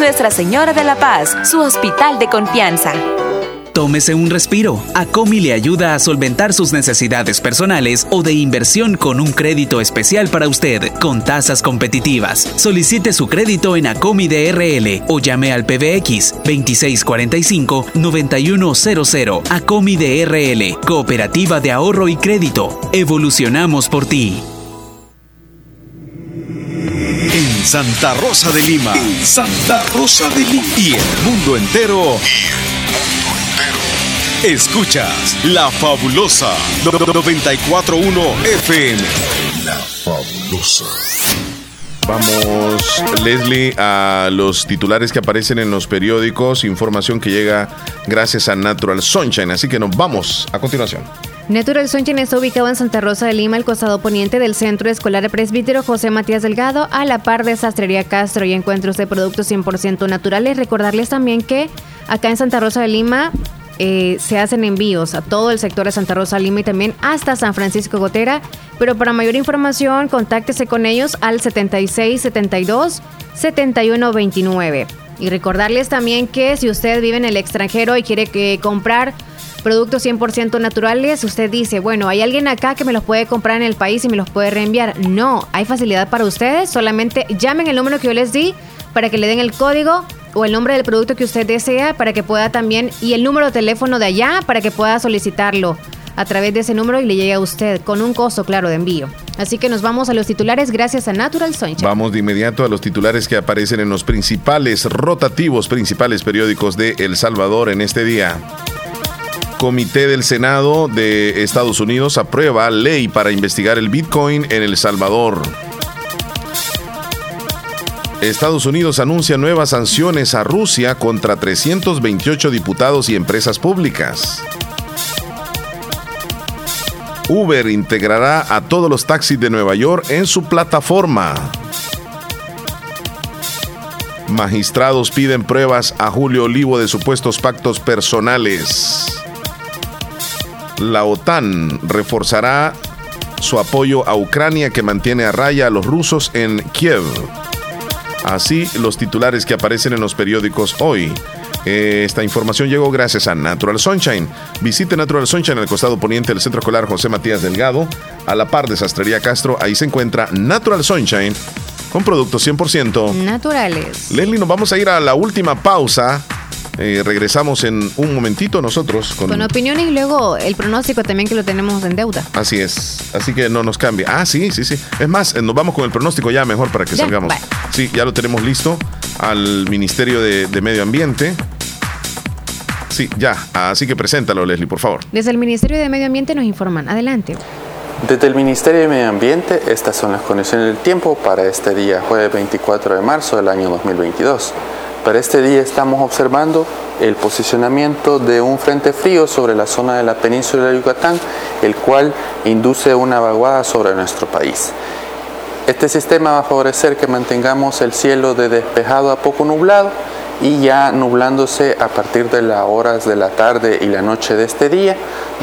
nuestra Señora de la Paz, su hospital de confianza. Tómese un respiro. Acomi le ayuda a solventar sus necesidades personales o de inversión con un crédito especial para usted, con tasas competitivas. Solicite su crédito en Acomi DRL o llame al PBX 2645-9100. Acomi DRL, Cooperativa de Ahorro y Crédito. Evolucionamos por ti. Santa Rosa de Lima. Santa Rosa de Lima. Y el mundo entero. Escuchas La Fabulosa 941 FM. La Fabulosa. Vamos, Leslie, a los titulares que aparecen en los periódicos, información que llega gracias a Natural Sunshine, así que nos vamos a continuación. Natural Sunshine está ubicado en Santa Rosa de Lima, el costado poniente del Centro Escolar Presbítero José Matías Delgado, a la par de Sastrería Castro y encuentros de productos 100% naturales. Recordarles también que acá en Santa Rosa de Lima eh, se hacen envíos a todo el sector de Santa Rosa Lima y también hasta San Francisco Gotera. Pero para mayor información, contáctese con ellos al 76 72 71 29. Y recordarles también que si usted vive en el extranjero y quiere que comprar productos 100% naturales, usted dice, bueno, hay alguien acá que me los puede comprar en el país y me los puede reenviar. No, hay facilidad para ustedes, solamente llamen el número que yo les di para que le den el código o el nombre del producto que usted desea para que pueda también, y el número de teléfono de allá para que pueda solicitarlo a través de ese número y le llegue a usted con un costo claro de envío. Así que nos vamos a los titulares gracias a Natural Sunshine. Vamos de inmediato a los titulares que aparecen en los principales rotativos, principales periódicos de El Salvador en este día. Comité del Senado de Estados Unidos aprueba ley para investigar el Bitcoin en El Salvador. Estados Unidos anuncia nuevas sanciones a Rusia contra 328 diputados y empresas públicas. Uber integrará a todos los taxis de Nueva York en su plataforma. Magistrados piden pruebas a Julio Olivo de supuestos pactos personales. La OTAN reforzará su apoyo a Ucrania que mantiene a raya a los rusos en Kiev. Así los titulares que aparecen en los periódicos hoy. Esta información llegó gracias a Natural Sunshine. Visite Natural Sunshine en el costado poniente del Centro Escolar José Matías Delgado, a la par de Sastrería Castro. Ahí se encuentra Natural Sunshine con productos 100% naturales. Leslie, nos vamos a ir a la última pausa eh, regresamos en un momentito nosotros con... Con opiniones y luego el pronóstico también que lo tenemos en deuda. Así es, así que no nos cambia. Ah, sí, sí, sí. Es más, eh, nos vamos con el pronóstico ya mejor para que salgamos. Sí, ya lo tenemos listo al Ministerio de, de Medio Ambiente. Sí, ya. Así que preséntalo, Leslie, por favor. Desde el Ministerio de Medio Ambiente nos informan. Adelante. Desde el Ministerio de Medio Ambiente, estas son las condiciones del tiempo para este día, jueves 24 de marzo del año 2022. Para este día estamos observando el posicionamiento de un frente frío sobre la zona de la península de Yucatán, el cual induce una vaguada sobre nuestro país. Este sistema va a favorecer que mantengamos el cielo de despejado a poco nublado y ya nublándose a partir de las horas de la tarde y la noche de este día,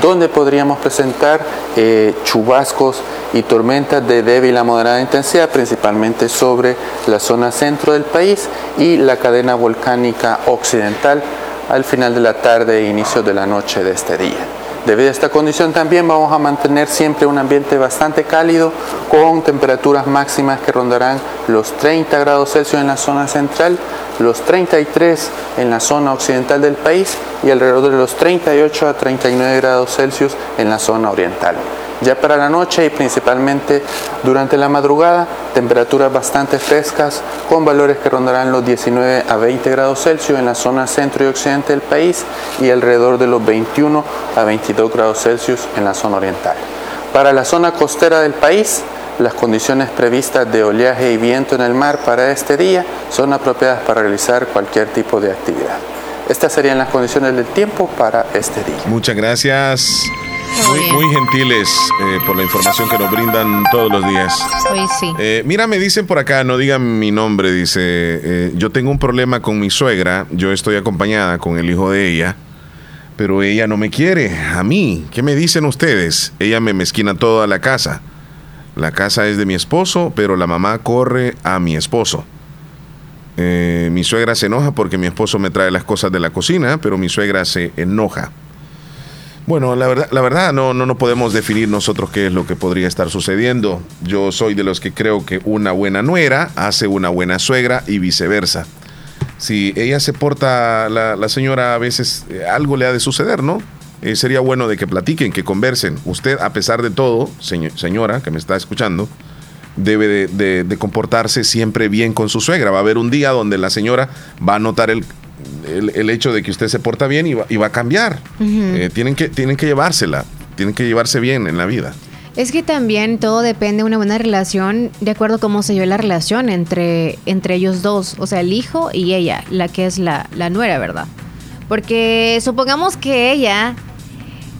donde podríamos presentar eh, chubascos y tormentas de débil a moderada intensidad, principalmente sobre la zona centro del país y la cadena volcánica occidental al final de la tarde e inicio de la noche de este día. Debido a esta condición también vamos a mantener siempre un ambiente bastante cálido con temperaturas máximas que rondarán los 30 grados Celsius en la zona central, los 33 en la zona occidental del país y alrededor de los 38 a 39 grados Celsius en la zona oriental. Ya para la noche y principalmente durante la madrugada, temperaturas bastante frescas con valores que rondarán los 19 a 20 grados Celsius en la zona centro y occidente del país y alrededor de los 21 a 22 grados Celsius en la zona oriental. Para la zona costera del país, las condiciones previstas de oleaje y viento en el mar para este día son apropiadas para realizar cualquier tipo de actividad. Estas serían las condiciones del tiempo para este día. Muchas gracias. Muy, gentiles eh, por la información que nos brindan todos los días. sí. Eh, mira, me dicen por acá, no digan mi nombre, dice, eh, yo tengo un problema con mi suegra, yo estoy acompañada con el hijo de ella, pero ella no me quiere, a mí. ¿Qué me dicen ustedes? Ella me mezquina toda la casa. La casa es de mi esposo, pero la mamá corre a mi esposo. mi suegra se enoja porque mi esposo me trae las cosas de la cocina, pero mi suegra se enoja. Bueno, la verdad, la verdad no, no, no podemos definir nosotros qué es lo que podría estar sucediendo. Yo soy de los que creo que una buena nuera hace una buena suegra y viceversa. Si ella se porta, la, señora a veces eh, algo le ha de suceder, ¿no? Eh, sería bueno de que platiquen, que conversen. Usted, a pesar de todo, señora que me está escuchando, debe de, de, comportarse siempre bien con su suegra. Va a haber un día donde la señora va a notar el, el, hecho de que usted se porta bien y va, a cambiar. Eh, tienen, que, tienen que llevársela, tienen que llevarse bien en la vida. Es que también todo depende de una buena relación, de acuerdo a cómo se dio la relación entre, entre ellos dos, o sea, el hijo y ella, la que es la, la nuera, ¿verdad? Porque supongamos que ella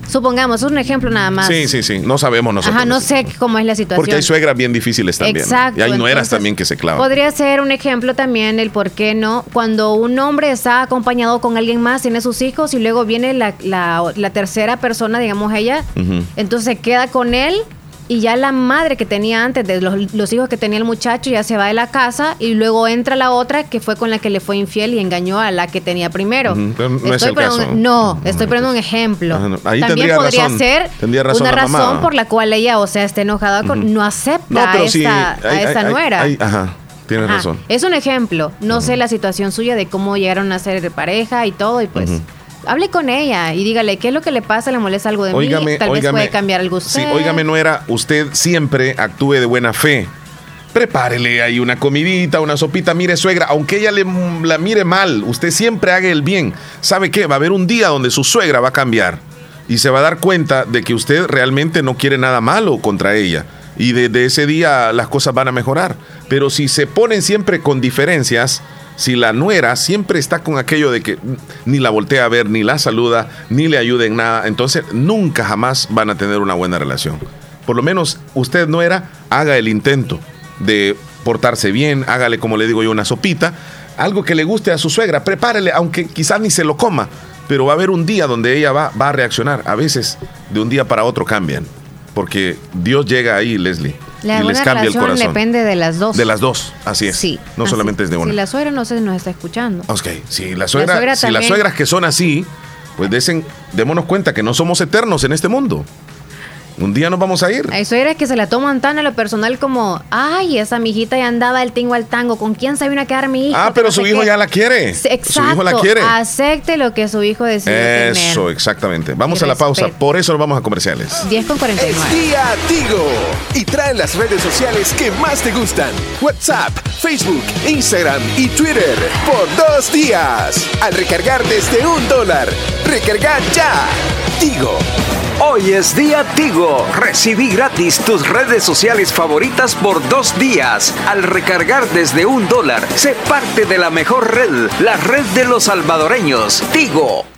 Supongamos, es un ejemplo nada más. Sí, sí, sí. No sabemos nosotros. Ajá, no sé cómo es la situación. Porque hay suegras bien difíciles también. Exacto. Y hay nueras también que se clavan. Podría ser un ejemplo también el por qué no. Cuando un hombre está acompañado con alguien más, tiene sus hijos y luego viene la, la, tercera persona, digamos ella, entonces se queda con él y ya la madre que tenía antes de los, hijos que tenía el muchacho ya se va de la casa y luego entra la otra que fue con la que le fue infiel y engañó a la que tenía primero. no, estoy no, estoy poniendo un ejemplo. También podría ser una razón por la cual ella, o sea, esté enojada con, no acepta a, esta, nuera. ajá. Tiene razón. Es un ejemplo. No sé la situación suya de cómo llegaron a ser de pareja y todo, y pues hable con ella y dígale qué es lo que le pasa, le molesta algo de mí, tal vez puede cambiar algo usted. Sí, óigame, no era, usted siempre actúe de buena fe. Prepárele ahí una comidita, una sopita, mire suegra, aunque ella le, la mire mal, usted siempre haga el bien. ¿Sabe qué? Va a haber un día donde su suegra va a cambiar y se va a dar cuenta de que usted realmente no quiere nada malo contra ella. Y desde ese día las cosas van a mejorar. Pero si se ponen siempre con diferencias, si la nuera siempre está con aquello de que ni la voltea a ver, ni la saluda, ni le ayuda en nada, entonces nunca jamás van a tener una buena relación. Por lo menos usted nuera, haga el intento de portarse bien, hágale como le digo yo una sopita, algo que le guste a su suegra, prepárele, aunque quizás ni se lo coma, pero va a haber un día donde ella va, va a reaccionar. A veces de un día para otro cambian, porque Dios llega ahí, Leslie. La y les cambia el corazón. depende de las dos. De las dos, así es. Sí. No solamente es de una. Si la suegra no se nos está escuchando. Ok, si la suegra, si las suegras que son así, pues desen, démonos cuenta que no somos eternos en este mundo. Un día nos vamos a ir. Eso era que se la toman tan a lo personal como, ay, esa mijita ya andaba del tingo al tango, ¿con quién se vino a quedar mi hijo? Ah, pero su hijo ya la quiere. Exacto. Su hijo la quiere. Acepte lo que su hijo decide Eso, exactamente. Vamos a la pausa, por eso nos vamos a comerciales. 10 con 49. Es día Tigo y trae las redes sociales que más te gustan. WhatsApp, Facebook, Instagram y Twitter por dos días. Al recargar desde un dólar. Recargar ya. Tigo. Hoy es día Tigo. Recibí gratis tus redes sociales favoritas por dos días. Al recargar desde un dólar, sé parte de la mejor red, la red de los salvadoreños. Tigo.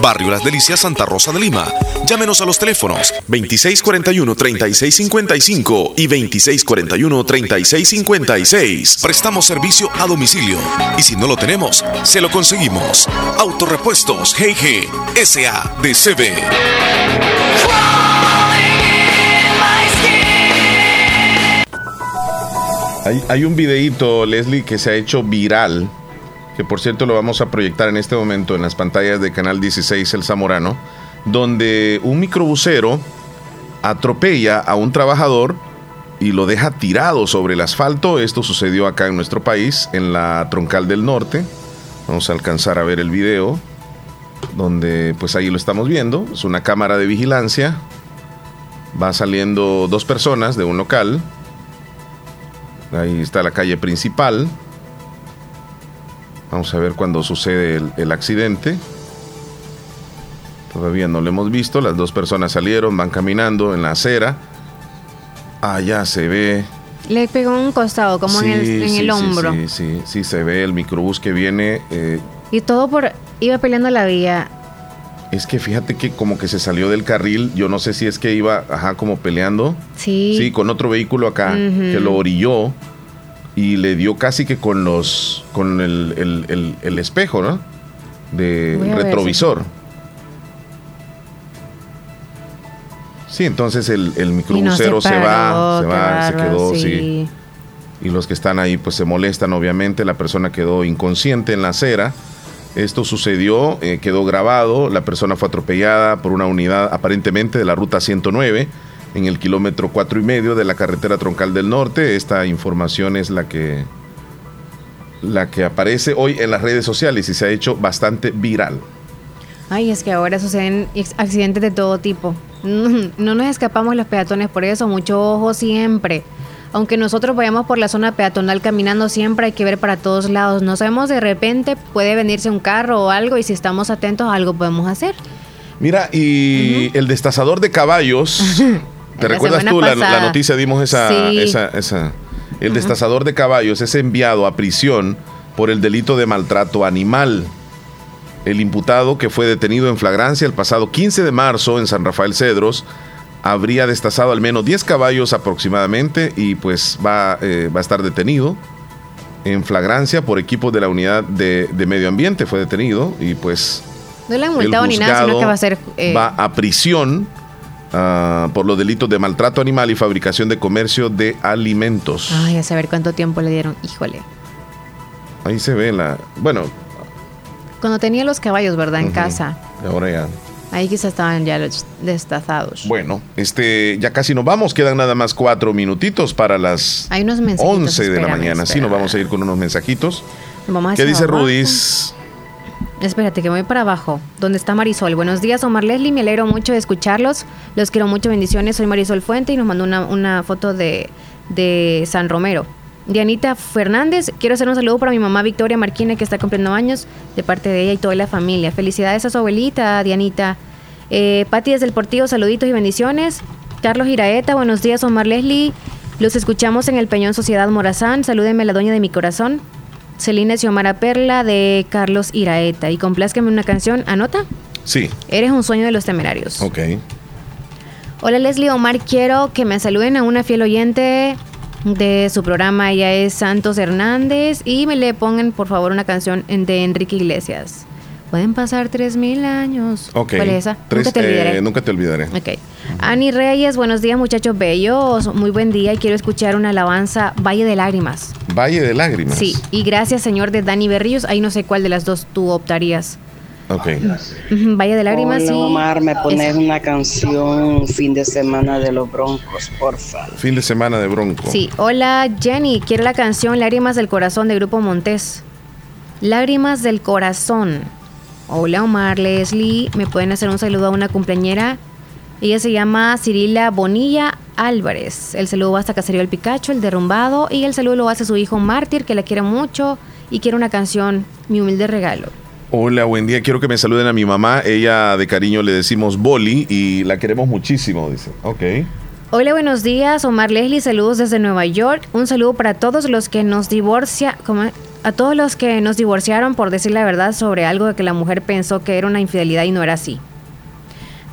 Barrio Las Delicias, Santa Rosa de Lima. Llámenos a los teléfonos 2641-3655 y 2641-3656. Prestamos servicio a domicilio y si no lo tenemos, se lo conseguimos. Autorepuestos GG SADCB. Hay, hay un videíto, Leslie, que se ha hecho viral que por cierto lo vamos a proyectar en este momento en las pantallas de Canal 16 El Zamorano, donde un microbusero atropella a un trabajador y lo deja tirado sobre el asfalto. Esto sucedió acá en nuestro país, en la Troncal del Norte. Vamos a alcanzar a ver el video, donde pues ahí lo estamos viendo. Es una cámara de vigilancia. Va saliendo dos personas de un local. Ahí está la calle principal. Vamos a ver cuando sucede el, accidente. Todavía no lo hemos visto. Las dos personas salieron, van caminando en la acera. Allá se ve. Le pegó un costado, como en el, hombro. Sí, sí, sí, se ve el microbús que viene. Eh, y todo por. iba peleando la vía. Es que fíjate que como que se salió del carril. Yo no sé si es que iba, ajá, como peleando. Sí. Sí, con otro vehículo acá que lo orilló y le dio casi que con los con el, espejo, ¿no? De retrovisor. Sí, entonces el, el microbusero se, va, se va, se quedó, sí. Y los que están ahí pues se molestan, obviamente. La persona quedó inconsciente en la acera. Esto sucedió, eh, quedó grabado. La persona fue atropellada por una unidad aparentemente de la ruta 109 en el kilómetro cuatro y medio de la carretera troncal del norte. Esta información es la que, la que aparece hoy en las redes sociales y se ha hecho bastante viral. Ay, es que ahora suceden accidentes de todo tipo. No nos escapamos los peatones por eso, mucho ojo siempre. Aunque nosotros vayamos por la zona peatonal caminando, siempre hay que ver para todos lados. No sabemos, de repente puede venirse un carro o algo y si estamos atentos algo podemos hacer. Mira, y el destazador de caballos ¿Te recuerdas tú la, noticia? Dimos esa, esa, El destazador de caballos es enviado a prisión por el delito de maltrato animal. El imputado que fue detenido en flagrancia el pasado 15 de marzo en San Rafael Cedros habría destazado al menos 10 caballos aproximadamente y pues va, eh, va a estar detenido en flagrancia por equipos de la unidad de, medio ambiente. Fue detenido y pues... No le han multado ni nada, sino que va a ser... Eh, va a prisión Ah, por los delitos de maltrato animal y fabricación de comercio de alimentos. Ay, a saber cuánto tiempo le dieron. Híjole. Ahí se ve la. Bueno. Cuando tenía los caballos, ¿verdad? En casa. Ahora ya. Ahí quizás estaban ya destazados. Bueno, este, ya casi nos vamos. Quedan nada más cuatro minutitos para las Hay unos 11 de la mañana. Sí, nos vamos a ir con unos mensajitos. ¿Qué dice Rudis? Espérate, que voy para abajo. ¿Dónde está Marisol? Buenos días, Omar Leslie. Me alegro mucho de escucharlos. Los quiero mucho. Bendiciones. Soy Marisol Fuente y nos mandó una, foto de, de San Romero. Dianita Fernández, quiero hacer un saludo para mi mamá Victoria Marquina, que está cumpliendo años, de parte de ella y toda la familia. Felicidades a su abuelita, Dianita. Eh, Pati desde el Portillo, saluditos y bendiciones. Carlos Iraeta, buenos días, Omar Leslie. Los escuchamos en el Peñón Sociedad Morazán. Salúdenme la doña de mi corazón. Celina Xiomara Perla de Carlos Iraeta. Y complázcame una canción. ¿Anota? Sí. Eres un sueño de los temerarios. Ok. Hola Leslie Omar, quiero que me saluden a una fiel oyente de su programa. Ella es Santos Hernández y me le pongan por favor una canción de Enrique Iglesias. Pueden pasar tres mil años. Ok. ¿Cuál es esa? nunca te olvidaré. Eh, nunca te olvidaré. Ok. Ani Reyes, buenos días muchachos bellos. Muy buen día y quiero escuchar una alabanza Valle de Lágrimas. Valle de Lágrimas. Sí. Y gracias señor de Dani Berrillos. Ahí no sé cuál de las dos tú optarías. Ok. Valle de Lágrimas, Hola, Omar, me pones una canción fin de semana de los Broncos, porfa. Fin de semana de Broncos. Sí. Hola, Jenny. Quiero la canción Lágrimas del Corazón de Grupo Montés. Lágrimas del Corazón. Hola Omar, Leslie, me pueden hacer un saludo a una cumpleañera. Ella se llama Cirila Bonilla Álvarez. El saludo va hasta Caserío El Picacho, el derrumbado. Y el saludo lo hace su hijo Mártir, que la quiere mucho y quiere una canción, mi humilde regalo. Hola, buen día. Quiero que me saluden a mi mamá. Ella de cariño le decimos Boli y la queremos muchísimo, dice. Ok. Hola, buenos días. Omar Leslie, saludos desde Nueva York. Un saludo para todos los que nos divorcia. ¿cómo? A todos los que nos divorciaron por decir la verdad sobre algo que la mujer pensó que era una infidelidad y no era así.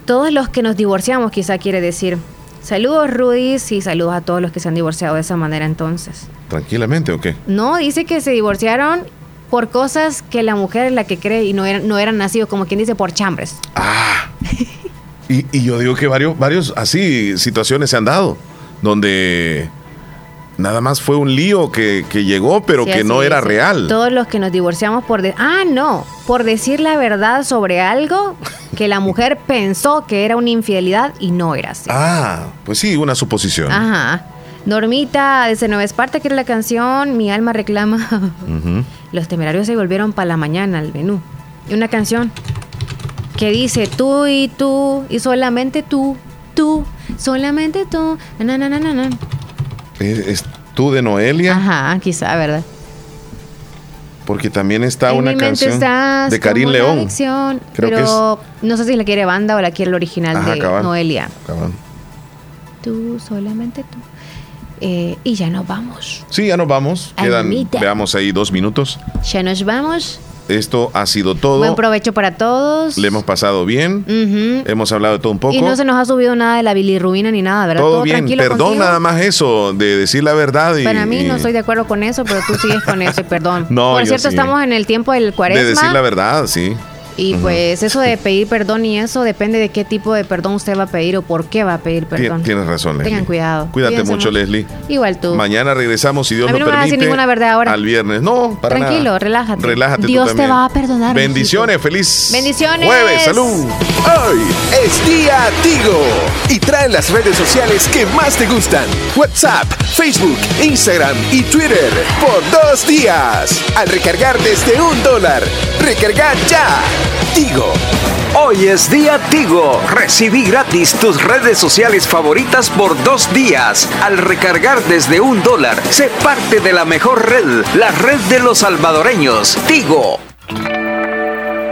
Todos los que nos divorciamos, quizá quiere decir. Saludos, Rudy, y saludos a todos los que se han divorciado de esa manera entonces. ¿Tranquilamente o qué? No, dice que se divorciaron por cosas que la mujer es la que cree y no eran, no eran nacidos, como quien dice, por chambres. Ah. y, y yo digo que varios, varios así situaciones se han dado, donde Nada más fue un lío que, llegó, pero que no era real. Todos los que nos divorciamos por... ah, no, por decir la verdad sobre algo que la mujer pensó que era una infidelidad y no era así. Ah, pues sí, una suposición. Ajá. Normita desde Nueva Esparta, que era la canción Mi alma reclama. Los temerarios se volvieron para la mañana al menú. Y una canción que dice tú y tú y solamente tú, tú, solamente tú. Na, na, na, na, ¿Es, tú de Noelia? Ajá, quizá, ¿verdad? Porque también está una canción de Karim León. Creo pero no sé si la quiere banda o la quiere el original de Noelia. Tú, solamente tú. Eh, y ya nos vamos. Sí, ya nos vamos. Quedan, veamos ahí dos minutos. Ya nos vamos. Esto ha sido todo. Buen provecho para todos. Le hemos pasado bien. Hemos hablado de todo un poco. Y no se nos ha subido nada de la bilirrubina ni nada, ¿verdad? Todo, bien. Perdón nada más eso, de decir la verdad. Y, para mí no estoy de acuerdo con eso, pero tú sigues con eso, perdón. no, Por cierto, estamos en el tiempo del cuaresma. De decir la verdad, sí. Y pues eso de pedir perdón y eso depende de qué tipo de perdón usted va a pedir o por qué va a pedir perdón. Tienes razón, Leslie. Tengan cuidado. Cuídate mucho, Leslie. Igual tú. Mañana regresamos si Dios a mí no me permite. a decir ninguna verdad ahora. Al viernes. No, para Tranquilo, relájate. Relájate Dios te va a perdonar. Bendiciones, feliz. Bendiciones. Jueves, salud. Hoy es día Tigo y trae las redes sociales que más te gustan. WhatsApp, Facebook, Instagram y Twitter por dos días. Al recargar desde un dólar. Recargar ya. Tigo. Hoy es día Tigo. Recibí gratis tus redes sociales favoritas por dos días. Al recargar desde un dólar, sé parte de la mejor red, la red de los salvadoreños. Tigo.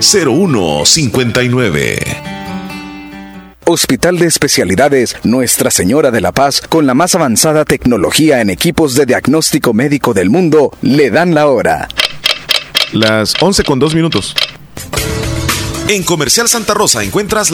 0159. Hospital de Especialidades Nuestra Señora de la Paz, con la más avanzada tecnología en equipos de diagnóstico médico del mundo, le dan la hora. Las 11 con 2 minutos. En Comercial Santa Rosa encuentras